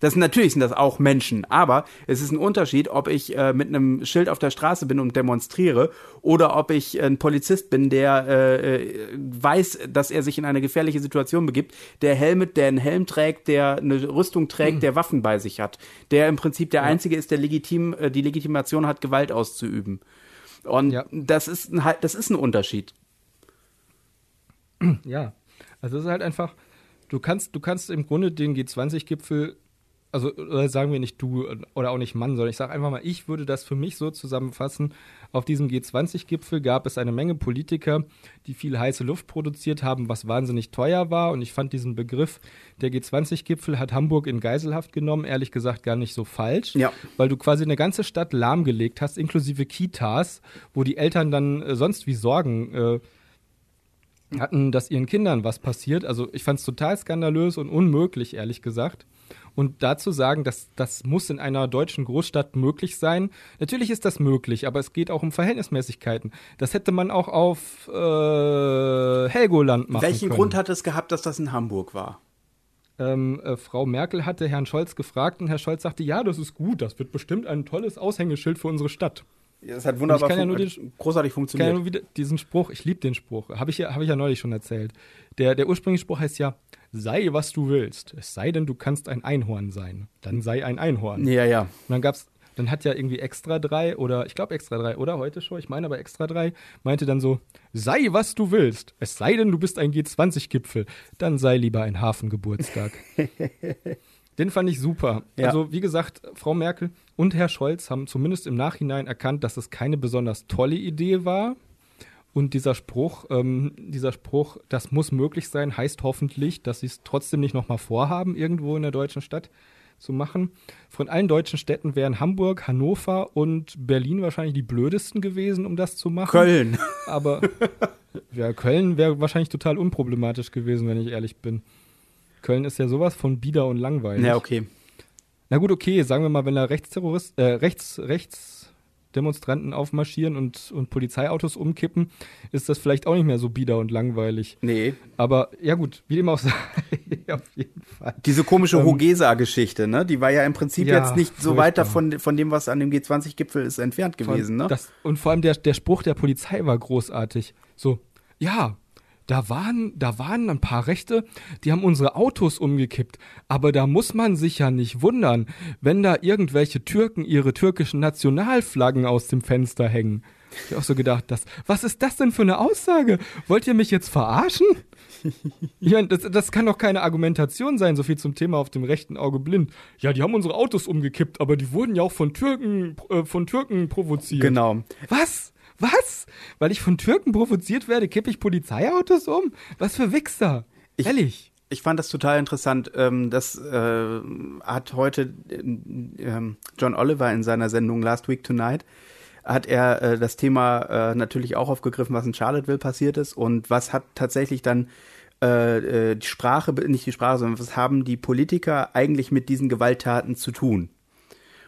das natürlich sind das auch Menschen, aber es ist ein Unterschied, ob ich äh, mit einem Schild auf der Straße bin und demonstriere oder ob ich ein Polizist bin, der äh, weiß, dass er sich in eine gefährliche Situation begibt, der Helmet, der einen Helm trägt, der eine Rüstung trägt, der Waffen bei sich hat, der im Prinzip der einzige ist, der legitim, äh, die Legitimation hat, Gewalt auszuüben. Und Ja. das ist ein, das ist ein Unterschied. Ja, also es ist halt einfach, du kannst, du kannst im Grunde den G20-Gipfel, also sagen wir nicht du oder auch nicht Mann, sondern ich sage einfach mal, ich würde das für mich so zusammenfassen. Auf diesem G20-Gipfel gab es eine Menge Politiker, die viel heiße Luft produziert haben, was wahnsinnig teuer war. Und ich fand diesen Begriff, der G20-Gipfel hat Hamburg in Geiselhaft genommen, ehrlich gesagt gar nicht so falsch. Ja. Weil du quasi eine ganze Stadt lahmgelegt hast, inklusive Kitas, wo die Eltern dann äh, sonst wie Sorgen äh, hatten, dass ihren Kindern was passiert. Also ich fand es total skandalös und unmöglich, ehrlich gesagt. Und dazu sagen, dass das muss in einer deutschen Großstadt möglich sein. Natürlich ist das möglich, aber es geht auch um Verhältnismäßigkeiten. Das hätte man auch auf äh, Helgoland machen Welchen können. Grund hat es gehabt, dass das in Hamburg war? ähm, äh, Frau Merkel hatte Herrn Scholz gefragt und Herr Scholz sagte, ja, das ist gut, das wird bestimmt ein tolles Aushängeschild für unsere Stadt. Das hat wunderbar ja fun- nur hat den- großartig Ich kann ja funktioniert. nur wieder diesen Spruch, ich liebe den Spruch, habe ich, ja, hab ich ja neulich schon erzählt. Der, der ursprüngliche Spruch heißt ja, sei was du willst, es sei denn, du kannst ein Einhorn sein, dann sei ein Einhorn. Ja, ja. Und dann gab's, dann hat ja irgendwie Extra 3 oder ich glaube Extra 3 oder heute schon, ich meine aber Extra 3, meinte dann so, sei was du willst, es sei denn, du bist ein G20-Gipfel, dann sei lieber ein Hafengeburtstag. Den fand ich super. Ja. Also, wie gesagt, Frau Merkel und Herr Scholz haben zumindest im Nachhinein erkannt, dass es keine besonders tolle Idee war. Und dieser Spruch, ähm, dieser Spruch, das muss möglich sein, heißt hoffentlich, dass sie es trotzdem nicht nochmal vorhaben, irgendwo in der deutschen Stadt zu machen. Von allen deutschen Städten wären Hamburg, Hannover und Berlin wahrscheinlich die blödesten gewesen, um das zu machen. Köln. Aber ja, Köln wäre wahrscheinlich total unproblematisch gewesen, wenn ich ehrlich bin. Köln ist ja sowas von bieder und langweilig. Ja, okay. Na gut, okay, sagen wir mal, wenn da Rechtsterrorist, äh, Rechts, Rechtsdemonstranten aufmarschieren und, und Polizeiautos umkippen, ist das vielleicht auch nicht mehr so bieder und langweilig. Nee. Aber ja gut, wie dem auch sei, auf jeden Fall. Diese komische Ähm, Hogesa-Geschichte, ne? Die war ja im Prinzip Ja, jetzt nicht so weit furchtbar. davon von dem, was an dem G20-Gipfel ist, entfernt gewesen, ne? Das, und vor allem der, der Spruch der Polizei war großartig. So, ja, da waren, da waren ein paar Rechte, die haben unsere Autos umgekippt. Aber da muss man sich ja nicht wundern, wenn da irgendwelche Türken ihre türkischen Nationalflaggen aus dem Fenster hängen. Ich hab auch so gedacht, das, was ist das denn für eine Aussage? Wollt ihr mich jetzt verarschen? Meine, das, das kann doch keine Argumentation sein, so viel zum Thema auf dem rechten Auge blind. Ja, die haben unsere Autos umgekippt, aber die wurden ja auch von Türken, äh, von Türken provoziert. Genau. Was? Was? Weil ich von Türken provoziert werde, kippe ich Polizeiautos um? Was für Wichser? Ich- Ehrlich. Ich fand das total interessant. Ähm, das äh, hat heute ähm, John Oliver in seiner Sendung Last Week Tonight hat er äh, das Thema äh, natürlich auch aufgegriffen, was in Charlottesville passiert ist und was hat tatsächlich dann äh, die Sprache, nicht die Sprache, sondern was haben die Politiker eigentlich mit diesen Gewalttaten zu tun?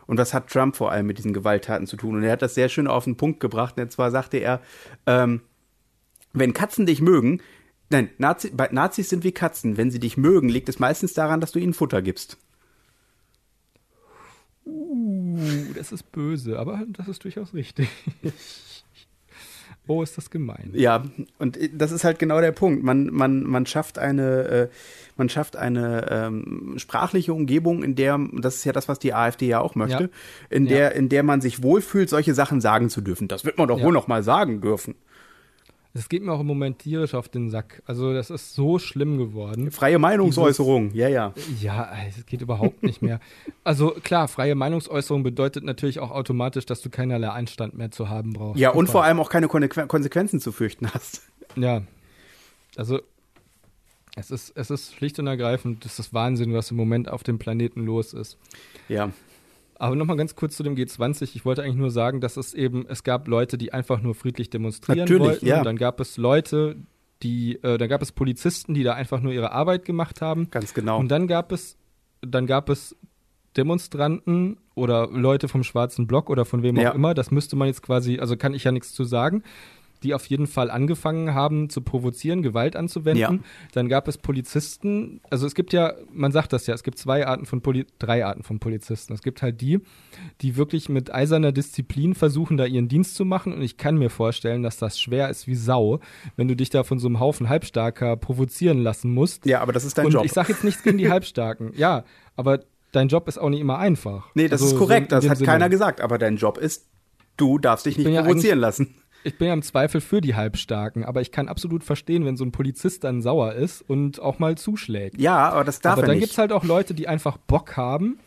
Und was hat Trump vor allem mit diesen Gewalttaten zu tun? Und er hat das sehr schön auf den Punkt gebracht. Und zwar sagte er, ähm, wenn Katzen dich mögen, nein, Nazi, Nazis sind wie Katzen. Wenn sie dich mögen, liegt es meistens daran, dass du ihnen Futter gibst. Uh, das ist böse, aber das ist durchaus richtig. oh, ist das gemein. Ja, und das ist halt genau der Punkt. Man, man, man schafft eine, äh, man schafft eine ähm, sprachliche Umgebung, in der, das ist ja das, was die AfD ja auch möchte, Ja. in Ja. der, in der man sich wohlfühlt, solche Sachen sagen zu dürfen. Das wird man doch Ja. wohl noch mal sagen dürfen. Das geht mir auch im Moment tierisch auf den Sack. Also, das ist so schlimm geworden. Freie Meinungsäußerung, ja, ja. Ja, es geht überhaupt nicht mehr. Also klar, freie Meinungsäußerung bedeutet natürlich auch automatisch, dass du keinerlei Einstand mehr zu haben brauchst. Ja, und Super. vor allem auch keine Konsequen- Konsequenzen zu fürchten hast. Ja. Also, es ist, es ist schlicht und ergreifend, das ist Wahnsinn, was im Moment auf dem Planeten los ist. Ja. Aber nochmal ganz kurz zu dem G20. Ich wollte eigentlich nur sagen, dass es eben, es gab Leute, die einfach nur friedlich demonstrieren Natürlich, wollten. ja. Und dann gab es Leute, die, äh, dann gab es Polizisten, die da einfach nur ihre Arbeit gemacht haben. Ganz genau. Und dann gab es, dann gab es Demonstranten oder Leute vom Schwarzen Block oder von wem auch Ja. immer. Das müsste man jetzt quasi, also kann ich ja nichts zu sagen, die auf jeden Fall angefangen haben zu provozieren, Gewalt anzuwenden. Ja. Dann gab es Polizisten, also es gibt ja, man sagt das ja, es gibt zwei Arten von Poli drei Arten von Polizisten. Es gibt halt die, die wirklich mit eiserner Disziplin versuchen, da ihren Dienst zu machen. Und ich kann mir vorstellen, dass das schwer ist wie Sau, wenn du dich da von so einem Haufen Halbstarker provozieren lassen musst. ja, aber das ist dein Und Job. ich sage jetzt nichts gegen die Halbstarken. Ja, aber dein Job ist auch nicht immer einfach. nee, das Also ist korrekt, so das hat Sinne. keiner gesagt, aber dein Job ist, du darfst dich nicht ja provozieren lassen. Ich bin ja im Zweifel für die Halbstarken, aber ich kann absolut verstehen, wenn so ein Polizist dann sauer ist und auch mal zuschlägt. Ja, aber das darf aber er dann nicht. gibt's halt auch Leute, die einfach Bock haben,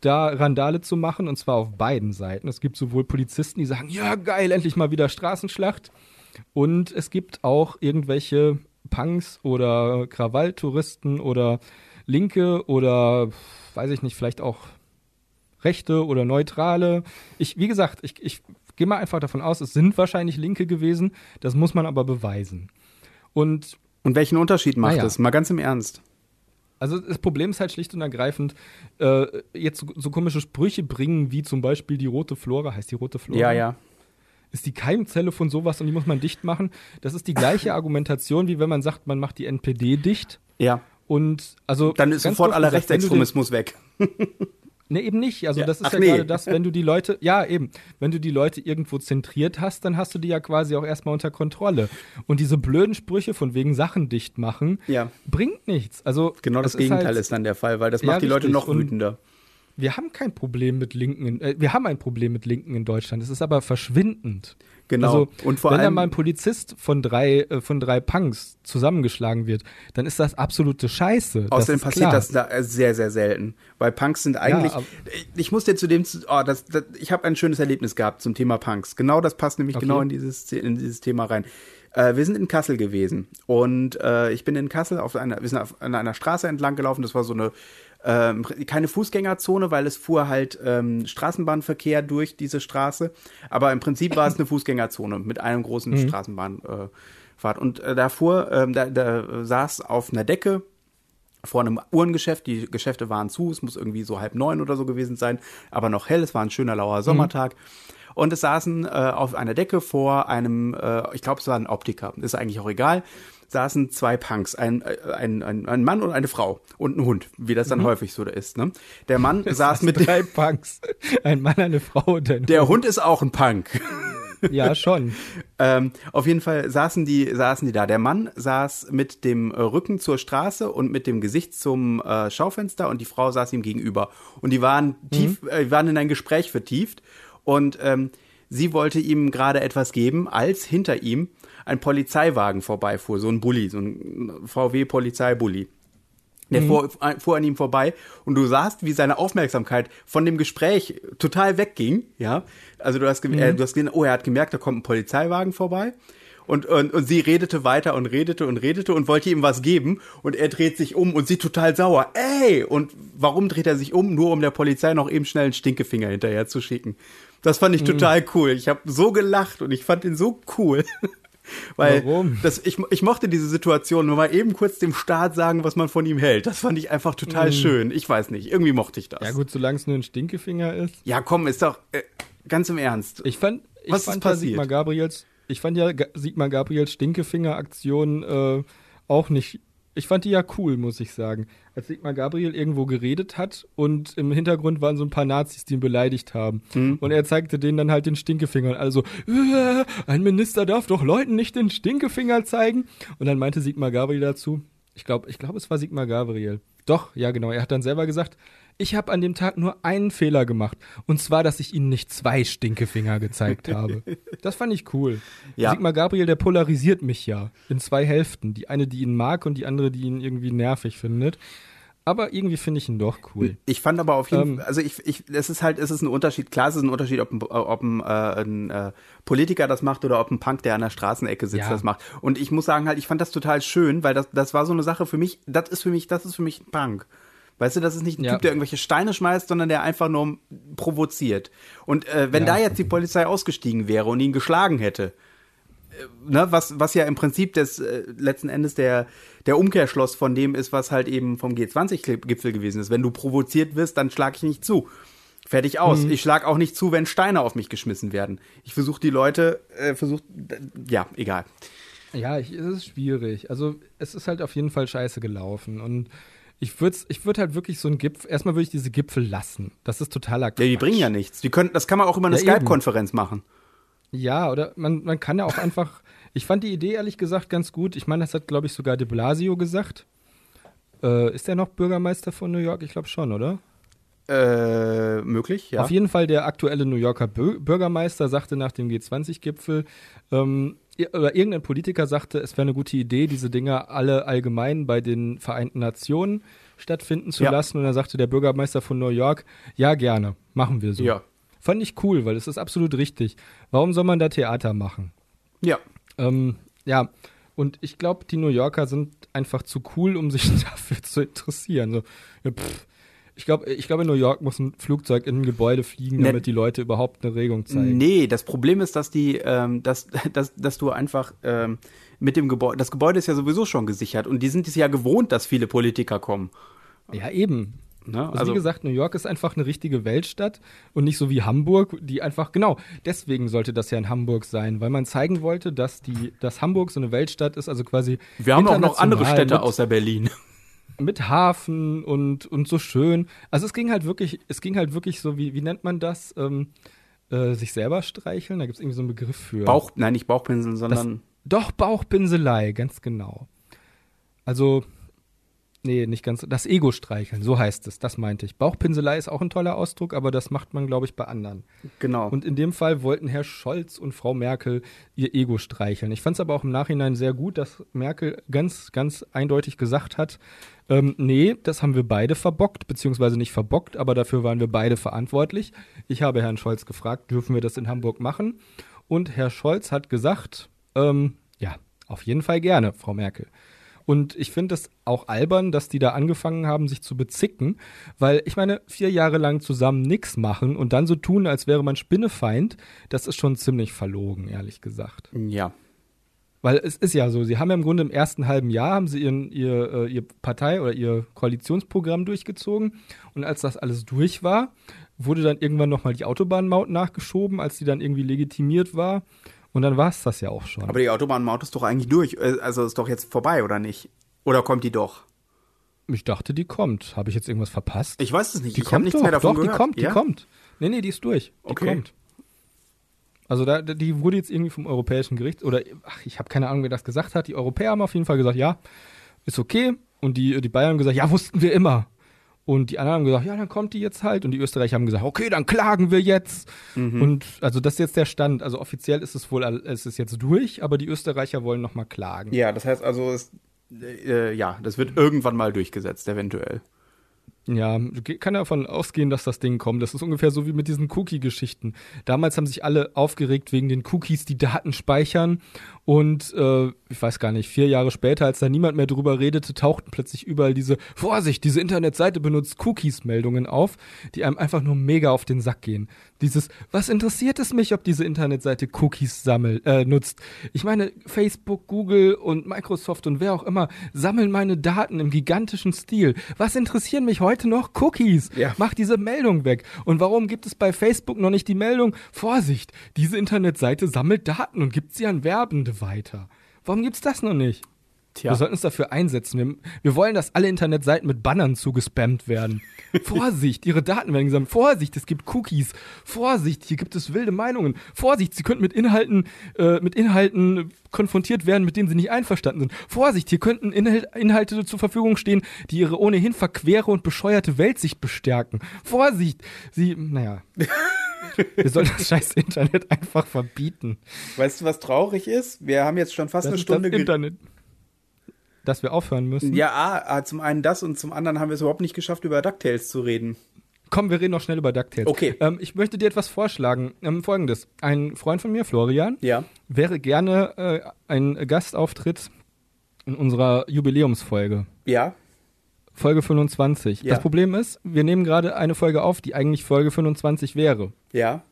da Randale zu machen, und zwar auf beiden Seiten. Es gibt sowohl Polizisten, die sagen, ja geil, endlich mal wieder Straßenschlacht. Und es gibt auch irgendwelche Punks oder Krawalltouristen oder Linke oder weiß ich nicht, vielleicht auch Rechte oder Neutrale. Ich, wie gesagt, ich, ich gehe mal einfach davon aus, es sind wahrscheinlich Linke gewesen. Das muss man aber beweisen. Und Und welchen Unterschied macht es? Mal ganz im Ernst. also das Problem ist halt schlicht und ergreifend, äh, jetzt so, so komische Sprüche bringen, wie zum Beispiel die rote Flora, heißt die rote Flora? Ja, ja. Ist die Keimzelle von sowas und die muss man dicht machen. Das ist die gleiche Argumentation, wie wenn man sagt, man macht die NPD dicht. Ja. Und also Dann ist sofort aller Rechtsextremismus weg. Ne, eben nicht. Also Ja, das ist ach ja nee. gerade das, wenn du die Leute, ja eben, wenn du die Leute irgendwo zentriert hast, dann hast du die ja quasi auch erstmal unter Kontrolle. Und diese blöden Sprüche von wegen Sachen dicht machen, Ja. bringt nichts. Also Genau das, ist Gegenteil halt, ist dann der Fall, weil das Ja, macht die Leute noch Und- wütender. Wir haben kein Problem mit Linken, in, äh, wir haben ein Problem mit Linken in Deutschland. Es ist aber verschwindend. Genau. Also, Und vor wenn allem- mal ein Polizist von drei, äh, von drei Punks zusammengeschlagen wird, dann ist das absolute Scheiße. das Außerdem ist passiert klar. das da äh, sehr, sehr selten. Weil Punks sind eigentlich. aber- ich, ich muss dir zu dem. Oh, das, das, ich habe ein schönes Erlebnis gehabt zum Thema Punks. Genau das passt nämlich Okay. genau in dieses, in dieses Thema rein. Äh, wir sind in Kassel gewesen und äh, ich bin in Kassel auf einer, wir sind auf, an einer Straße entlang gelaufen. Das war so eine ähm, keine Fußgängerzone, weil es fuhr halt ähm, Straßenbahnverkehr durch diese Straße. Aber im Prinzip war es eine Fußgängerzone mit einem großen Straßenbahnfahrt. Äh, und äh, da fuhr, ähm, da, da saß auf einer Decke vor einem Uhrengeschäft. Die Geschäfte waren zu, es muss irgendwie so halb neun oder so gewesen sein, aber noch hell. Es war ein schöner lauer Sommertag. Und es saßen äh, auf einer Decke vor einem, äh, ich glaube, es war ein Optiker, ist eigentlich auch egal, saßen zwei Punks, ein, äh, ein, ein, ein Mann und eine Frau und ein Hund, wie das dann häufig so ist. Ne? Der Mann saß mit drei Punks. Ein Mann, eine Frau und ein der Hund ist auch ein Punk. Ja, schon. Ähm, auf jeden Fall saßen die, saßen die da. Der Mann saß mit dem Rücken zur Straße und mit dem Gesicht zum äh, Schaufenster und die Frau saß ihm gegenüber. Und die waren tief, äh, waren in ein Gespräch vertieft und ähm, sie wollte ihm gerade etwas geben, als hinter ihm ein Polizeiwagen vorbeifuhr, so ein Bulli, so ein VW-Polizeibully. Der fuhr, fuhr an ihm vorbei und du sahst, wie seine Aufmerksamkeit von dem Gespräch total wegging, ja. Also du hast, ge- äh, du hast gesehen, oh, er hat gemerkt, da kommt ein Polizeiwagen vorbei. Und, und, und sie redete weiter und redete und redete und wollte ihm was geben und er dreht sich um und sieht total sauer. Ey! Und warum dreht er sich um? Nur um der Polizei noch eben schnell einen Stinkefinger hinterher zu schicken. Das fand ich total cool. Ich habe so gelacht und ich fand ihn so cool. Weil Warum? Das, ich, ich mochte diese Situation, nur mal eben kurz dem Staat sagen, was man von ihm hält. Das fand ich einfach total schön. Ich weiß nicht, irgendwie mochte ich das. Ja gut, solange es nur ein Stinkefinger ist. Ja, komm, ist doch äh, ganz im Ernst. Ich fand, ich Was ist fand ja passiert? Sigmar Gabriels, ich fand ja Sigmar Gabriels Stinkefinger-Aktion äh, auch nicht. Ich fand die ja cool, muss ich sagen. Als Sigmar Gabriel irgendwo geredet hat und im Hintergrund waren so ein paar Nazis, die ihn beleidigt haben. Mhm. Und er zeigte denen dann halt den Stinkefinger. Und alle so, äh, ein Minister darf doch Leuten nicht den Stinkefinger zeigen. Und dann meinte Sigmar Gabriel dazu, ich glaube, ich glaube, es war Sigmar Gabriel. Doch, ja genau. Er hat dann selber gesagt, ich habe an dem Tag nur einen Fehler gemacht. Und zwar, dass ich ihnen nicht zwei Stinkefinger gezeigt habe. Das fand ich cool. Ja. Sigmar Gabriel, der polarisiert mich ja in zwei Hälften. Die eine, die ihn mag und die andere, die ihn irgendwie nervig findet. Aber irgendwie finde ich ihn doch cool. Ich fand aber auf jeden Ähm. Fall, also ich, ich, es ist halt, es ist ein Unterschied. Klar, es ist ein Unterschied, ob ein, ob ein, äh, ein äh, Politiker das macht oder ob ein Punk, der an der Straßenecke sitzt, Ja. das macht. Und ich muss sagen halt, ich fand das total schön, weil das, das war so eine Sache für mich. Das ist für mich, das ist für mich ein Punk. Weißt du, das ist nicht ein Ja. Typ, der irgendwelche Steine schmeißt, sondern der einfach nur provoziert. Und äh, wenn Ja. da jetzt die Polizei ausgestiegen wäre und ihn geschlagen hätte, ne, was, was ja im Prinzip des äh, letzten Endes der, der Umkehrschluss von dem ist, was halt eben vom G20-Gipfel gewesen ist. Wenn du provoziert wirst, dann schlag ich nicht zu. Fertig aus. Ich schlag auch nicht zu, wenn Steine auf mich geschmissen werden. Ich versuche die Leute, äh, versucht, ja, egal. Ja, ich, es ist schwierig. Also es ist halt auf jeden Fall scheiße gelaufen. Und ich würde ich würd halt wirklich so einen Gipfel, erstmal würde ich diese Gipfel lassen. Das ist totaler Quatsch. Ja, die bringen ja nichts. Die können, das kann man auch über eine Ja. Skype-Konferenz machen. Ja, oder man, man kann ja auch einfach. Ich fand die Idee ehrlich gesagt ganz gut. Ich meine, das hat, glaube ich, sogar de Blasio gesagt. Äh, ist er noch Bürgermeister von New York? Ich glaube schon, oder? Äh, möglich, ja. Auf jeden Fall der aktuelle New Yorker Bürgermeister sagte nach dem G20-Gipfel, ähm, oder irgendein Politiker sagte, es wäre eine gute Idee, diese Dinger alle allgemein bei den Vereinten Nationen stattfinden zu Ja. lassen. Und dann sagte der Bürgermeister von New York, ja gerne, machen wir so. Ja. Fand ich cool, weil es ist absolut richtig. Warum soll man da Theater machen? Ja. Ähm, ja, und ich glaube, die New Yorker sind einfach zu cool, um sich dafür zu interessieren. So, ja, pff. Ich glaube, ich glaub, in New York muss ein Flugzeug in ein Gebäude fliegen, Ne- damit die Leute überhaupt eine Regung zeigen. Nee, das Problem ist, dass die, ähm, dass, dass, dass du einfach ähm, mit dem Gebäude, das Gebäude ist ja sowieso schon gesichert und die sind es ja gewohnt, dass viele Politiker kommen. Ja, eben. Ne? Also, wie gesagt, New York ist einfach eine richtige Weltstadt und nicht so wie Hamburg, die einfach, genau, deswegen sollte das ja in Hamburg sein, weil man zeigen wollte, dass die, dass Hamburg so eine Weltstadt ist, also quasi. wir haben auch noch andere Städte außer Berlin. Mit Hafen und, und so schön. Also es ging halt wirklich, es ging halt wirklich so, wie, wie nennt man das? Ähm, äh, sich selber streicheln, da gibt es irgendwie so einen Begriff für. Bauch, nein, nicht Bauchpinseln, sondern. Das, doch, Bauchpinselei, ganz genau. Also, nee, nicht ganz. Das Ego streicheln, so heißt es, das meinte ich. Bauchpinselei ist auch ein toller Ausdruck, aber das macht man, glaube ich, bei anderen. Genau. Und in dem Fall wollten Herr Scholz und Frau Merkel ihr Ego streicheln. Ich fand es aber auch im Nachhinein sehr gut, dass Merkel ganz, ganz eindeutig gesagt hat, ähm, nee, das haben wir beide verbockt, beziehungsweise nicht verbockt, aber dafür waren wir beide verantwortlich. Ich habe Herrn Scholz gefragt, dürfen wir das in Hamburg machen? Und Herr Scholz hat gesagt, ähm, ja, auf jeden Fall gerne, Frau Merkel. Und ich finde es auch albern, dass die da angefangen haben, sich zu bezicken, weil ich meine, vier Jahre lang zusammen nichts machen und dann so tun, als wäre man Spinnefeind, das ist schon ziemlich verlogen, ehrlich gesagt. Ja, weil es ist ja so, sie haben ja im Grunde im ersten halben Jahr haben sie ihren, ihr, äh, ihr Partei- oder ihr Koalitionsprogramm durchgezogen. Und als das alles durch war, wurde dann irgendwann nochmal die Autobahnmaut nachgeschoben, als die dann irgendwie legitimiert war. Und dann war es das ja auch schon. Aber die Autobahnmaut ist doch eigentlich durch. Äh, also ist doch jetzt vorbei, oder nicht? Oder kommt die doch? Ich dachte, die kommt. Habe ich jetzt irgendwas verpasst? Ich weiß es nicht. Die ich habe kommt nichts doch. mehr davon doch, gehört. die kommt, ja? die kommt. Nee, nee, die ist durch. Die Okay. kommt. Also da, die wurde jetzt irgendwie vom Europäischen Gericht, oder ach, ich habe keine Ahnung, wer das gesagt hat. Die Europäer haben auf jeden Fall gesagt, ja, ist okay. Und die, die Bayern haben gesagt, ja, wussten wir immer. Und die anderen haben gesagt, ja, dann kommt die jetzt halt. Und die Österreicher haben gesagt, okay, dann klagen wir jetzt. Mhm. Und also das ist jetzt der Stand. Also offiziell ist es wohl, es ist jetzt durch, aber die Österreicher wollen nochmal klagen. Ja, das heißt also, es, äh, ja, das wird irgendwann mal durchgesetzt, eventuell. Ja, kann davon ausgehen, dass das Ding kommt. Das ist ungefähr so wie mit diesen Cookie-Geschichten. Damals haben sich alle aufgeregt wegen den Cookies, die Daten speichern. Und äh, ich weiß gar nicht, vier Jahre später, als da niemand mehr drüber redete, tauchten plötzlich überall diese Vorsicht, diese Internetseite benutzt Cookies-Meldungen auf, die einem einfach nur mega auf den Sack gehen. Dieses, was interessiert es mich, ob diese Internetseite Cookies sammelt, äh, nutzt? Ich meine, Facebook, Google und Microsoft und wer auch immer sammeln meine Daten im gigantischen Stil. Was interessieren mich heute noch Cookies? Ja. Mach diese Meldung weg. Und warum gibt es bei Facebook noch nicht die Meldung, Vorsicht, diese Internetseite sammelt Daten und gibt sie an Werbende weiter? Warum gibt's das noch nicht? Tja. Wir sollten uns dafür einsetzen. Wir, wir wollen, dass alle Internetseiten mit Bannern zugespammt werden. Vorsicht, ihre Daten werden gesammelt. Vorsicht, es gibt Cookies. Vorsicht, hier gibt es wilde Meinungen. Vorsicht, sie könnten mit Inhalten, äh, mit Inhalten konfrontiert werden, mit denen sie nicht einverstanden sind. Vorsicht, hier könnten Inhal Inhalte zur Verfügung stehen, die ihre ohnehin verquere und bescheuerte Weltsicht bestärken. Vorsicht, sie, naja. wir sollten das scheiß Internet einfach verbieten. Weißt du, was traurig ist? Wir haben jetzt schon fast Das eine Stunde das Internet. Dass wir aufhören müssen. Ja, A, A, zum einen das und zum anderen haben wir es überhaupt nicht geschafft, über DuckTales zu reden. Komm, wir reden noch schnell über DuckTales. Okay. Ähm, ich möchte dir etwas vorschlagen. Ähm, Folgendes. Ein Freund von mir, Florian, Ja. wäre gerne äh, ein Gastauftritt in unserer Jubiläumsfolge. Ja. Folge 25. Ja. Das Problem ist, wir nehmen gerade eine Folge auf, die eigentlich Folge 25 wäre. Ja.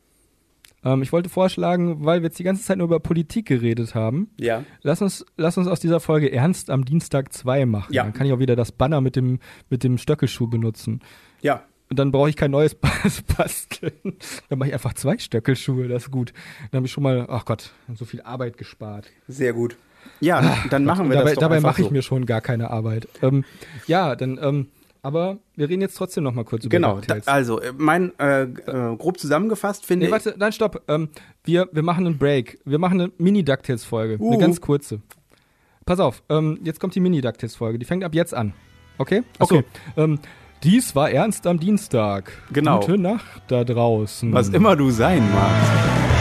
Ähm, ich wollte vorschlagen, weil wir jetzt die ganze Zeit nur über Politik geredet haben, Ja. lass uns, lass uns aus dieser Folge ernst am Dienstag 2 machen. Ja. Dann kann ich auch wieder das Banner mit dem, mit dem Stöckelschuh benutzen. Ja. Und dann brauche ich kein neues basteln. Dann mache ich einfach zwei Stöckelschuhe, das ist gut. Dann habe ich schon mal, ach Gott, so viel Arbeit gespart. Sehr gut. Ja, dann machen wir dabei das doch dabei mache ich so. mir schon gar keine Arbeit. Ähm, ja, dann, ähm, aber wir reden jetzt trotzdem noch mal kurz über Genau, da, also äh, mein äh, äh, grob zusammengefasst finde Nee, warte, nein, stopp. Ähm, wir, wir machen einen Break. Wir machen eine Mini-DuckTales-Folge. Uh. Eine ganz kurze. Pass auf, ähm, jetzt kommt die Mini-DuckTales-Folge. Die fängt ab jetzt an. Okay? Achso, Okay. Ähm, dies war Ernst am Dienstag. Genau. Gute Nacht da draußen. ich, was immer du sein magst.